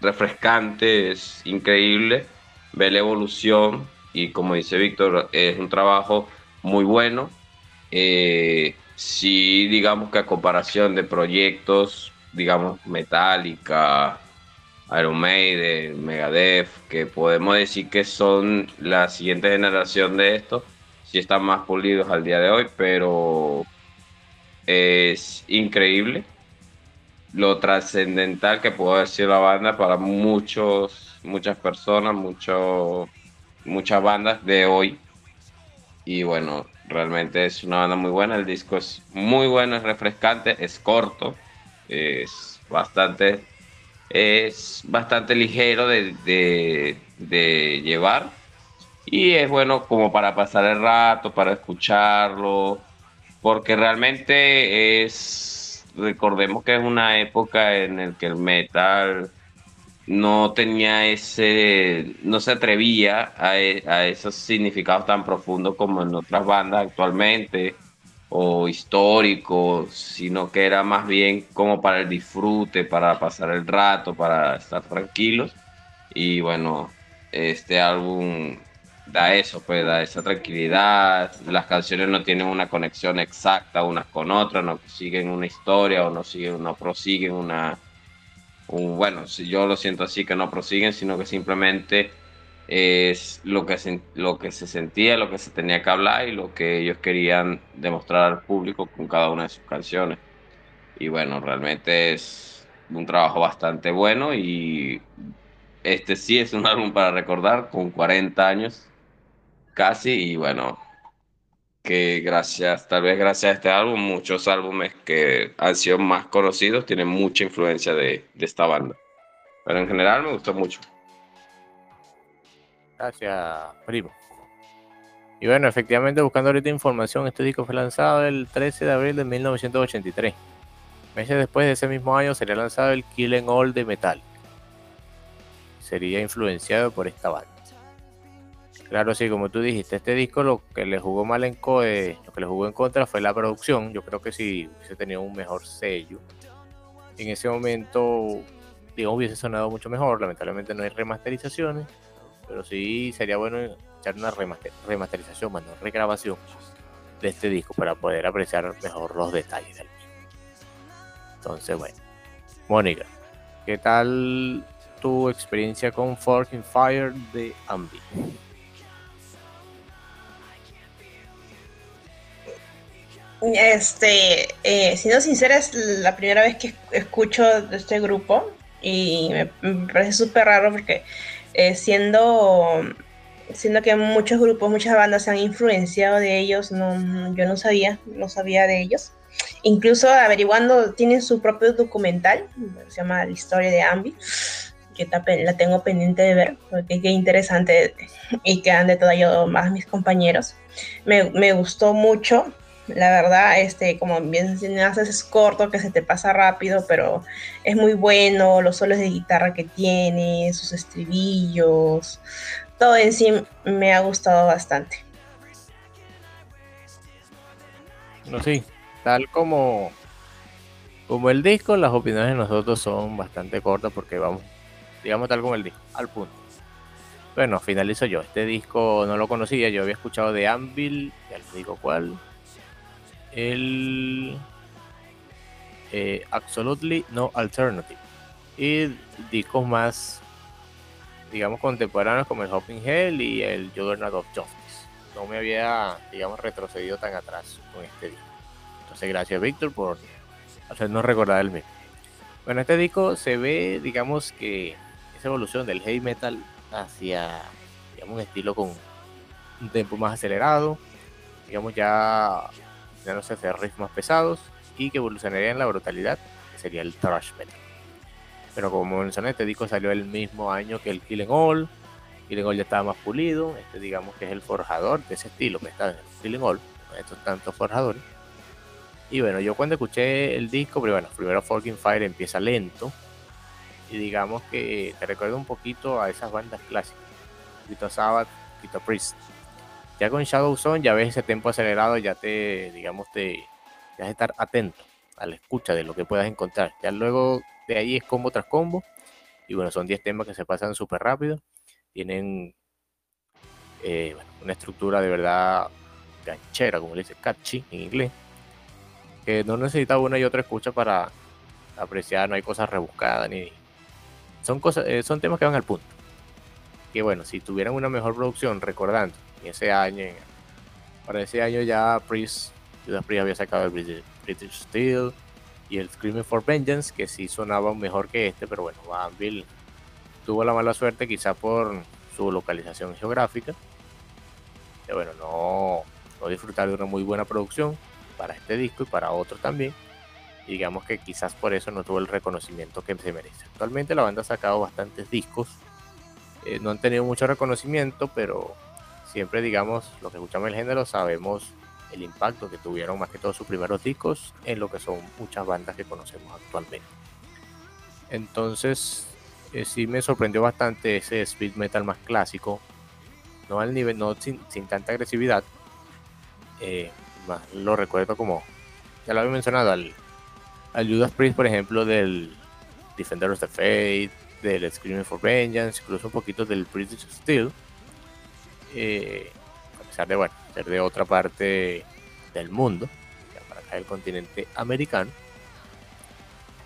refrescante, es increíble ver la evolución y como dice Víctor, es un trabajo muy bueno. Eh, sí, digamos que a comparación de proyectos, digamos, Metallica, Iron Maiden, Megadeth, que podemos decir que son la siguiente generación de esto, sí están más pulidos al día de hoy, pero es increíble lo trascendental que puede ser la banda para muchos muchas personas, mucho, muchas bandas de hoy. Y bueno, realmente es una banda muy buena. El disco es muy bueno, es refrescante, es corto, es bastante, es bastante ligero de, de, de llevar. Y es bueno como para pasar el rato, para escucharlo, porque realmente es, recordemos que es una época en la que el metal no tenía ese, no se atrevía a, e, a, esos significados tan profundos como en otras bandas actualmente o históricos, sino que era más bien como para el disfrute, para pasar el rato, para estar tranquilos. Y bueno, este álbum da eso, pues da esa tranquilidad. Las canciones no tienen una conexión exacta unas con otras, no siguen una historia o no siguen, no prosiguen una bueno, si yo lo siento así, que no prosiguen, sino que simplemente es lo que, se, lo que se sentía, lo que se tenía que hablar y lo que ellos querían demostrar al público con cada una de sus canciones. Y bueno, realmente es un trabajo bastante bueno y este sí es un álbum para recordar con 40 años casi y bueno, que gracias, tal vez gracias a este álbum, muchos álbumes que han sido más conocidos tienen mucha influencia de, de esta banda. Pero en general me gustó mucho. Gracias, primo. Y bueno, efectivamente, buscando ahorita información, este disco fue lanzado el 13 de abril de 1983. Meses después de ese mismo año sería lanzado el Killing All de Metal. Sería influenciado por esta banda. Claro, sí, como tú dijiste, este disco lo que le jugó mal en le jugó en contra fue la producción. Yo creo que si hubiese tenido un mejor sello, en ese momento, digamos, hubiese sonado mucho mejor. Lamentablemente no hay remasterizaciones, pero sí sería bueno echar una remasterización, bueno, regrabación de este disco para poder apreciar mejor los detalles del mismo. Entonces, bueno, Mónica, ¿qué tal tu experiencia con Forking Fire de Ambi? Este, eh, siendo sincera, es la primera vez que escucho de este grupo y me, parece súper raro porque eh, siendo, siendo que muchos grupos, muchas bandas se han influenciado de ellos, no, yo no sabía, no sabía de ellos. Incluso averiguando, tienen su propio documental, se llama La historia de Ambi, que la tengo pendiente de ver, porque qué interesante y que han detallado más mis compañeros. Me, me, gustó mucho, la verdad, este, como bien haces es corto, que se te pasa rápido, pero es muy bueno, los solos de guitarra que tiene, sus estribillos, todo en sí me ha gustado bastante. No, sí, tal como como el disco, las opiniones de nosotros son bastante cortas porque vamos, digamos tal como el disco, al punto. Bueno, finalizo yo. Este disco no lo conocía, yo había escuchado de Anvil, ya les digo cuál. El eh, Absolutely No Alternative. Y discos más, digamos, contemporáneos como el Hopping Hell y el Juggernaut of Justice. No me había, digamos, retrocedido tan atrás con este disco. Entonces, gracias, Víctor, por no recordar el mismo. Bueno, este disco se ve, digamos que esa evolución del heavy metal hacia, digamos, un estilo con un tempo más acelerado, digamos, ya, ya no se hace riffs más pesados y que evolucionaría en la brutalidad, sería el thrash metal. Pero como mencioné, este disco salió el mismo año que el Killing All. Killing All ya estaba más pulido. Este, digamos que es el forjador de ese estilo que está en el Killing All. Estos tantos forjadores. Y bueno, yo cuando escuché el disco, pero bueno, primero Falling Fire empieza lento. Y digamos que te recuerda un poquito a esas bandas clásicas. Quito Sabbath, Quito Priest. Ya con Shadow Zone ya ves ese tempo acelerado, ya te, digamos, te, te hace estar atento a la escucha de lo que puedas encontrar. Ya luego de ahí es combo tras combo. Y bueno, son 10 temas que se pasan súper rápido. Tienen eh, una estructura de verdad ganchera, como le dice catchy en inglés que no necesita una y otra escucha para apreciar, no hay cosas rebuscadas ni son cosas, eh, son temas que van al punto. Que bueno, si tuvieran una mejor producción, recordando, ese año, para ese año ya Priest, Judas Priest había sacado el British, Steel y el Screaming for Vengeance, que sí sonaba mejor que este, pero bueno, Van Bill tuvo la mala suerte quizá por su localización geográfica. Que bueno, no, no disfrutar de una muy buena producción para este disco y para otros también. digamos que quizás por eso no tuvo el reconocimiento que se merece. Actualmente la banda ha sacado bastantes discos. Eh, no han tenido mucho reconocimiento, pero siempre, digamos, los que escuchamos el género sabemos el impacto que tuvieron más que todos sus primeros discos en lo que son muchas bandas que conocemos actualmente. Entonces, eh, sí me sorprendió bastante ese speed metal más clásico, no al nivel, no sin, sin tanta agresividad, eh, lo recuerdo como, ya lo había mencionado, al, Judas Priest, por ejemplo, del Defender of the Faith, del Screaming for Vengeance, incluso un poquito del British Steel, eh, a pesar de, bueno, ser de otra parte del mundo, para acá del continente americano.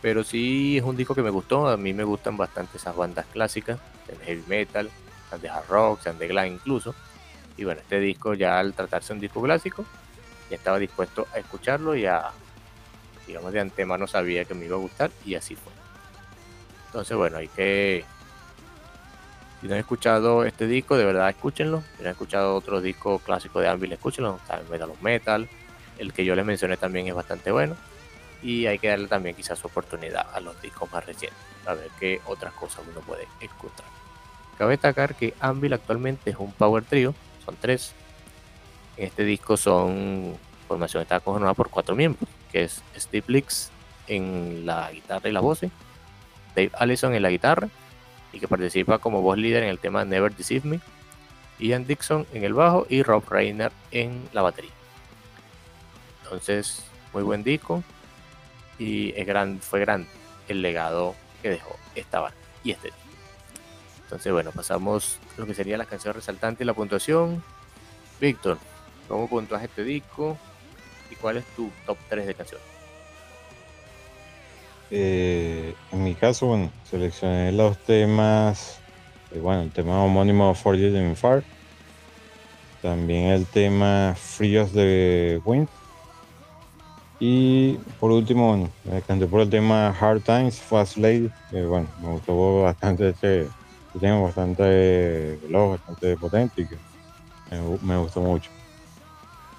Pero sí es un disco que me gustó, a mí me gustan bastante esas bandas clásicas, de heavy metal, de hard rock, de glam incluso. Y bueno, este disco ya al tratarse de un disco clásico, y estaba dispuesto a escucharlo y a, digamos, de antemano sabía que me iba a gustar y así fue. Entonces, bueno, hay que... Si no han escuchado este disco, de verdad escúchenlo. Si no han escuchado otro disco clásico de Anvil, escúchenlo. Metal of Metal. El que yo les mencioné también es bastante bueno. Y hay que darle también quizás oportunidad a los discos más recientes. A ver qué otras cosas uno puede encontrar. Cabe destacar que Anvil actualmente es un power trio. Son tres este disco son formación está conformada por cuatro miembros, que es Steve Licks en la guitarra y la voz, Dave Allison en la guitarra y que participa como voz líder en el tema Never Deceive Me, Ian Dixon en el bajo y Rob Reiner en la batería. Entonces, muy buen disco y es gran, fue grande el legado que dejó esta banda y este disco. Entonces, bueno, pasamos a lo que sería la canción resaltante y la puntuación. Víctor, ¿Cómo puntuas este disco? ¿Y cuál es tu top 3 de canciones? Eh, en mi caso, bueno, seleccioné los temas, eh, bueno, el tema homónimo For You in Far, también el tema of the Wind, y por último, bueno, me canté por el tema Hard Times, Fast Lady, bueno, me gustó bastante este, este tema, bastante veloz, bastante potente y que me gustó mucho.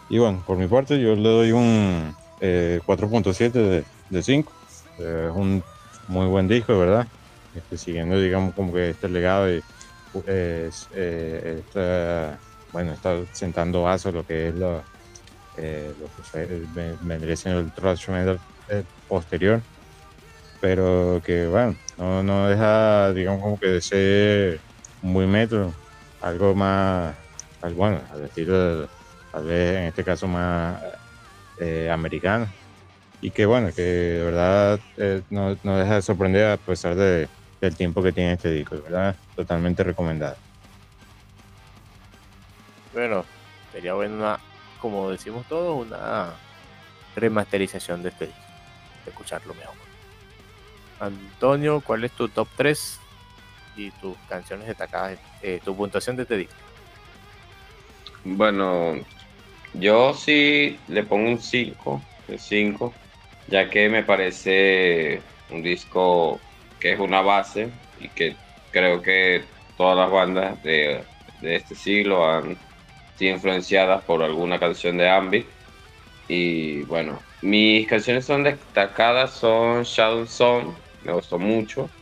Y bueno, por mi parte yo le doy un 4.7 eh, de, 5. Es un muy buen disco, ¿verdad? este, siguiendo, digamos, como que este legado y eh, está, bueno, está sentando vaso lo que es lo, eh, que fue, vendría siendo el thrash metal eh, posterior, pero que bueno, no, deja, digamos, como que de ser muy metro, algo más, bueno, al estilo, tal vez en este caso más eh, americano, y que bueno, que de verdad eh, no, no, deja de sorprender a pesar de, del tiempo que tiene este disco, ¿verdad? Totalmente recomendado. Bueno, sería buena, como decimos todos, una remasterización de este disco, de escucharlo mejor. Antonio, ¿cuál es tu top 3 y tus canciones destacadas, eh, tu puntuación de este disco? Bueno, yo sí le pongo un 5, 5, ya que me parece un disco que es una base y que creo que todas las bandas de, de este siglo han sido influenciadas por alguna canción de Ambit. Y bueno, mis canciones son destacadas, son Shadow Song, me gustó mucho.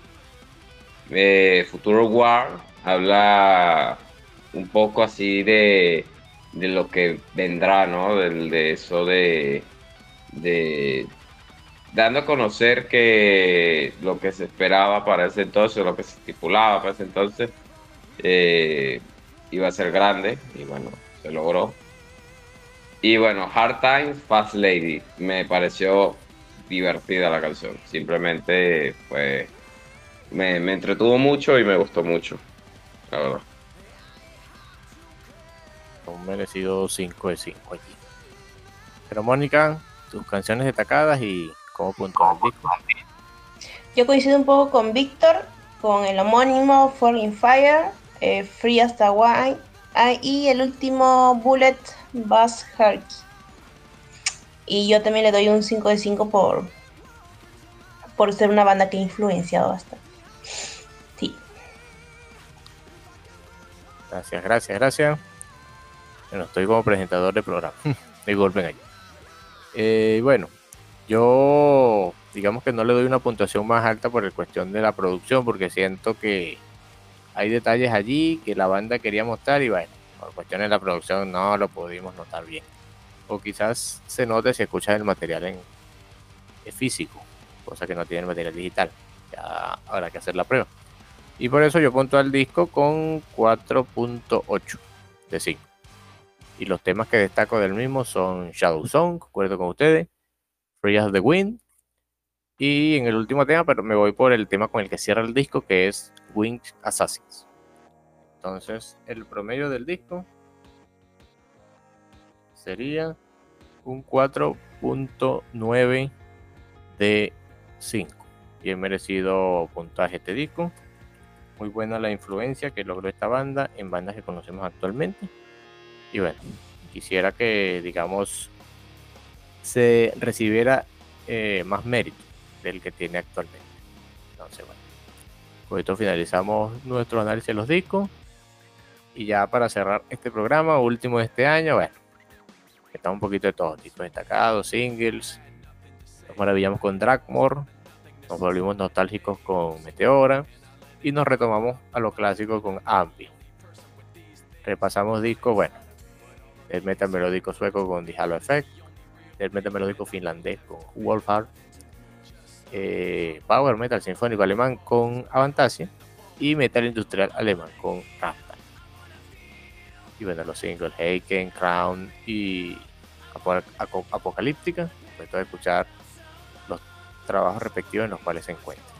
Eh, Futuro War habla un poco así de, de lo que vendrá, ¿no? De, de eso de, de dando a conocer que lo que se esperaba para ese entonces, lo que se estipulaba para ese entonces, eh, iba a ser grande y bueno, se logró. Y bueno, Hard Times, Fast Lady, me pareció divertida la canción. Simplemente, pues, me, me entretuvo mucho y me gustó mucho, la verdad. Un merecido 5 de 5 aquí. Pero Mónica, tus canciones destacadas y el disco. Yo coincido un poco con Víctor, con el homónimo Falling Fire, eh, Free hasta Wine ah, y el último Bullet Bass Heart. Y yo también le doy un 5 de 5 por, por ser una banda que ha influenciado bastante. Sí. Gracias, gracias, gracias. Bueno, estoy como presentador de programa. Disculpen ahí. Eh, bueno, yo digamos que no le doy una puntuación más alta por el cuestión de la producción, porque siento que hay detalles allí que la banda quería mostrar y bueno, por cuestiones de la producción no lo pudimos notar bien. O quizás se note si escuchas el material en, físico, cosa que no tiene el material digital. Ya habrá que hacer la prueba. Y por eso yo punto al disco con 4.8 de 5. Y los temas que destaco del mismo son Shadow Song, acuerdo con ustedes, Free as Wind. Y en el último tema, pero me voy por el tema con el que cierra el disco, que es Wings Assassins. Entonces, el promedio del disco sería un 4.9 de 5. Bien merecido puntaje este disco. Muy buena la influencia que logró esta banda en bandas que conocemos actualmente. Y bueno, quisiera que, digamos, se recibiera eh, más mérito del que tiene actualmente. Entonces, bueno, con esto finalizamos nuestro análisis de los discos. Y ya para cerrar este programa, último de este año, bueno, está un poquito de todo, discos destacados, singles, nos maravillamos con Dragmore, nos volvimos nostálgicos con Meteora y nos retomamos a lo clásico con Ambi. Repasamos discos, bueno, el metal melódico sueco con The Halo Effect, el metal melódico finlandés con Wolfhard, eh, Power Metal Sinfónico alemán con Avantasia y Metal Industrial alemán con Rammstein. Y bueno, los singles Heiken, Crown y Apocalíptica, puesto de escuchar los trabajos respectivos en los cuales se encuentran.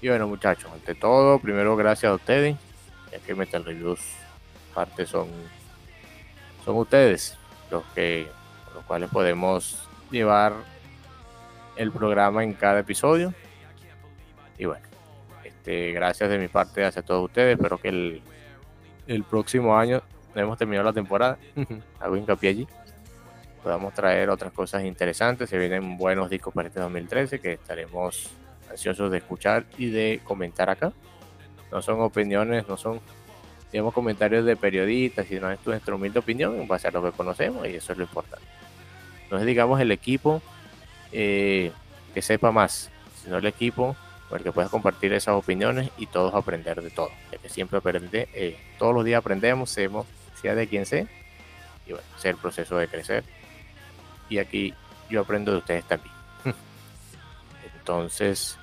Y bueno, muchachos, ante todo, primero gracias a ustedes, ya que Metal Reviews parte son, son ustedes los que los cuales podemos llevar el programa en cada episodio. Y bueno, este, gracias de mi parte hacia todos ustedes. Espero que el, el próximo año hemos terminado la temporada. Hago hincapié allí. Podamos traer otras cosas interesantes. Se vienen buenos discos para este 2013 que estaremos ansiosos de escuchar y de comentar acá. No son opiniones, no son digamos comentarios de periodistas, sino es nuestra humilde opinión en base a lo que conocemos y eso es lo importante. No es digamos el equipo eh, que sepa más, sino el equipo para que puedas compartir esas opiniones y todos aprender de todo, ya que siempre aprende, eh, todos los días aprendemos, seamos, sea de quien sea, y bueno, sea el proceso de crecer. Y aquí yo aprendo de ustedes también. Entonces,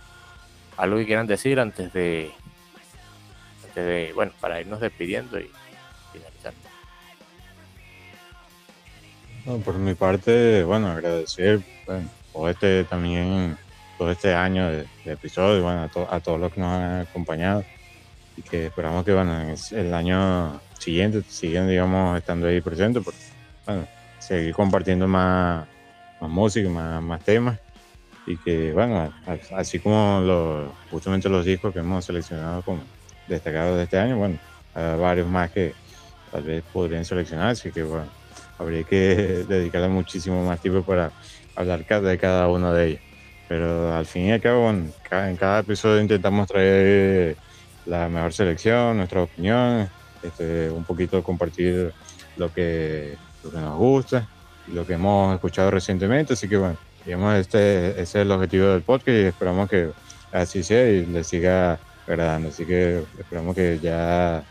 algo que quieran decir antes de, antes de, bueno, para irnos despidiendo y finalizar. por mi parte, bueno, agradecer bueno, por este también todo este año de, episodios, bueno, a, todos los que nos han acompañado y que esperamos que, bueno, en el año siguiente sigan, digamos, estando ahí presentes, porque, bueno, seguir compartiendo más, más música, más, más temas y que, bueno, así como justamente los discos que hemos seleccionado como destacados de este año, bueno, hay varios más que tal vez podrían seleccionarse, que, bueno, habría que dedicarle muchísimo más tiempo para hablar de cada uno de ellos. Pero al fin y al cabo, en cada, episodio intentamos traer la mejor selección, nuestra opinión, este, un poquito compartir lo que, lo que nos gusta lo que hemos escuchado recientemente. Así que bueno, digamos, este, ese es el objetivo del podcast y esperamos que así sea y les siga agradando. Así que esperamos que ya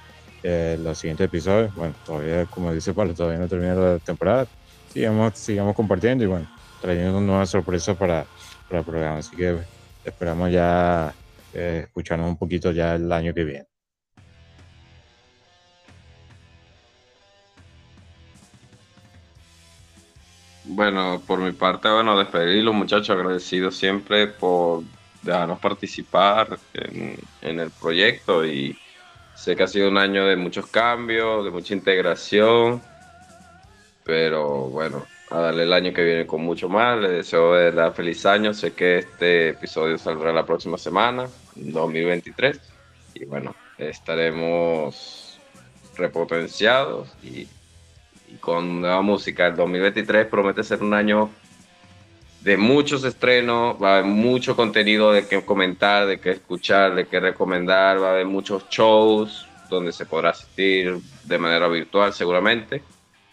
eh, los siguientes episodios, bueno, todavía, como dice Pablo, todavía no termina la temporada, sigamos, sigamos compartiendo y bueno, trayendo nuevas sorpresas para para el programa. Así que esperamos ya eh, escucharnos un poquito ya el año que viene. Bueno, por mi parte, bueno, despedirlos muchachos, agradecidos siempre por dejarnos participar en, en, el proyecto y sé que ha sido un año de muchos cambios, de mucha integración, pero bueno, a darle el año que viene con mucho más. Le deseo de verdad feliz año. Sé que este episodio saldrá la próxima semana, 2023. Y bueno, estaremos repotenciados y, con nueva música. El 2023 promete ser un año de muchos estrenos, va a haber mucho contenido de que comentar, de que escuchar, de que recomendar, va a haber muchos shows donde se podrá asistir de manera virtual seguramente.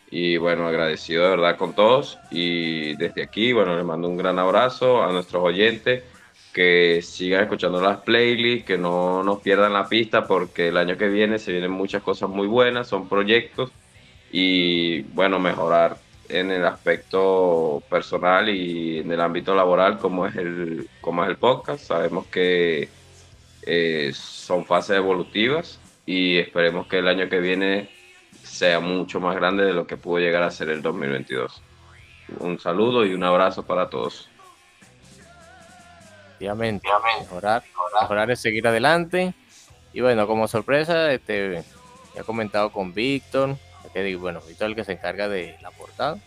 Y bueno, agradecido de verdad con todos. Y desde aquí, bueno, les mando un gran abrazo a nuestros oyentes. Que sigan escuchando las playlists, que no nos pierdan la pista, porque el año que viene se vienen muchas cosas muy buenas, son proyectos. Y bueno, mejorar en el aspecto personal y en el ámbito laboral, como es el, como es el podcast. Sabemos que eh, son fases evolutivas y esperemos que el año que viene sea mucho más grande de lo que pudo llegar a ser el 2022. Un saludo y un abrazo para todos. Obviamente, mejorar, mejorar es seguir adelante. Y bueno, como sorpresa, este, he comentado con Víctor, digo, bueno, Víctor es el que se encarga de la portada,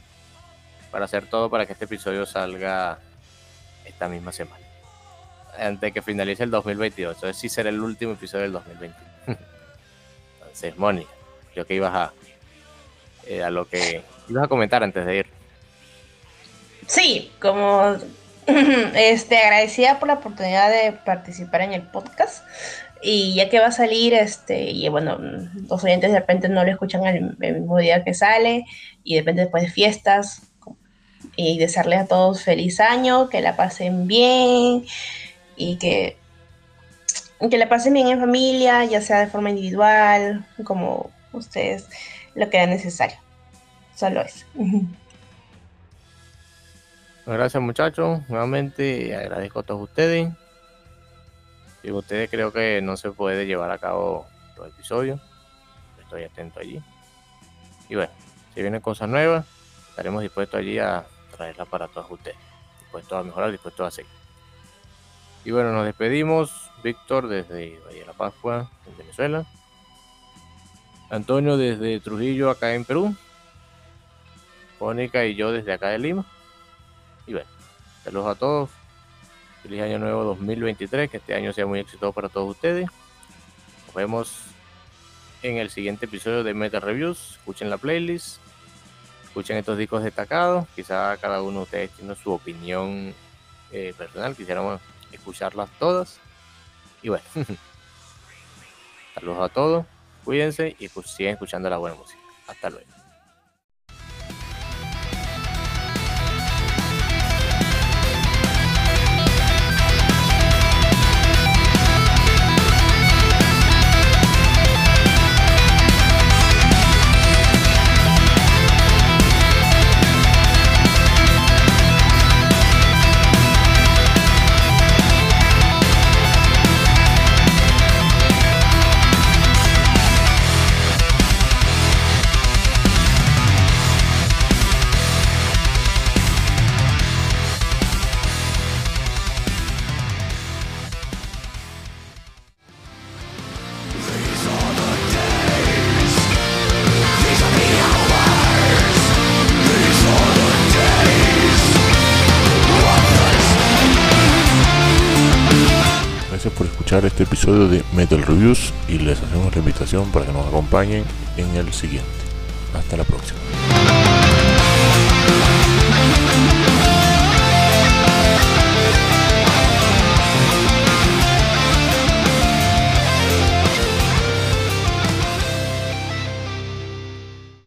para hacer todo para que este episodio salga esta misma semana, antes que finalice el 2022. Entonces sí será el último episodio del 2020. Entonces, Mónica, Creo que ibas a, eh, a lo que ibas a comentar antes de ir. Sí, como este, agradecida por la oportunidad de participar en el podcast. Y ya que va a salir, este, y bueno, los oyentes de repente no lo escuchan el, mismo día que sale, y de repente después de fiestas, y desearles a todos feliz año, que la pasen bien, y que, que la pasen bien en familia, ya sea de forma individual, como ustedes lo que era necesario. Solo eso. Gracias muchachos, nuevamente agradezco a todos ustedes. Y ustedes creo que no se puede llevar a cabo los episodios. Estoy atento allí. Y bueno, si vienen cosas nuevas, estaremos dispuestos allí a traerlas para todos ustedes. Dispuestos a mejorar, dispuestos a seguir. Y bueno, nos despedimos. Víctor desde Valle de la Pascua, en Venezuela. Antonio desde Trujillo, acá en Perú. Mónica y yo desde acá de Lima. Y bueno, saludos a todos. Feliz año nuevo 2023, que este año sea muy exitoso para todos ustedes. Nos vemos en el siguiente episodio de Meta Reviews. Escuchen la playlist, escuchen estos discos destacados. Quizá cada uno de ustedes tiene su opinión eh, personal. Quisiéramos escucharlas todas. Y bueno, saludos a todos. Cuídense y pues sigan escuchando la buena música. Hasta luego. episodio de Metal Reviews y les hacemos la invitación para que nos acompañen en el siguiente. Hasta la próxima.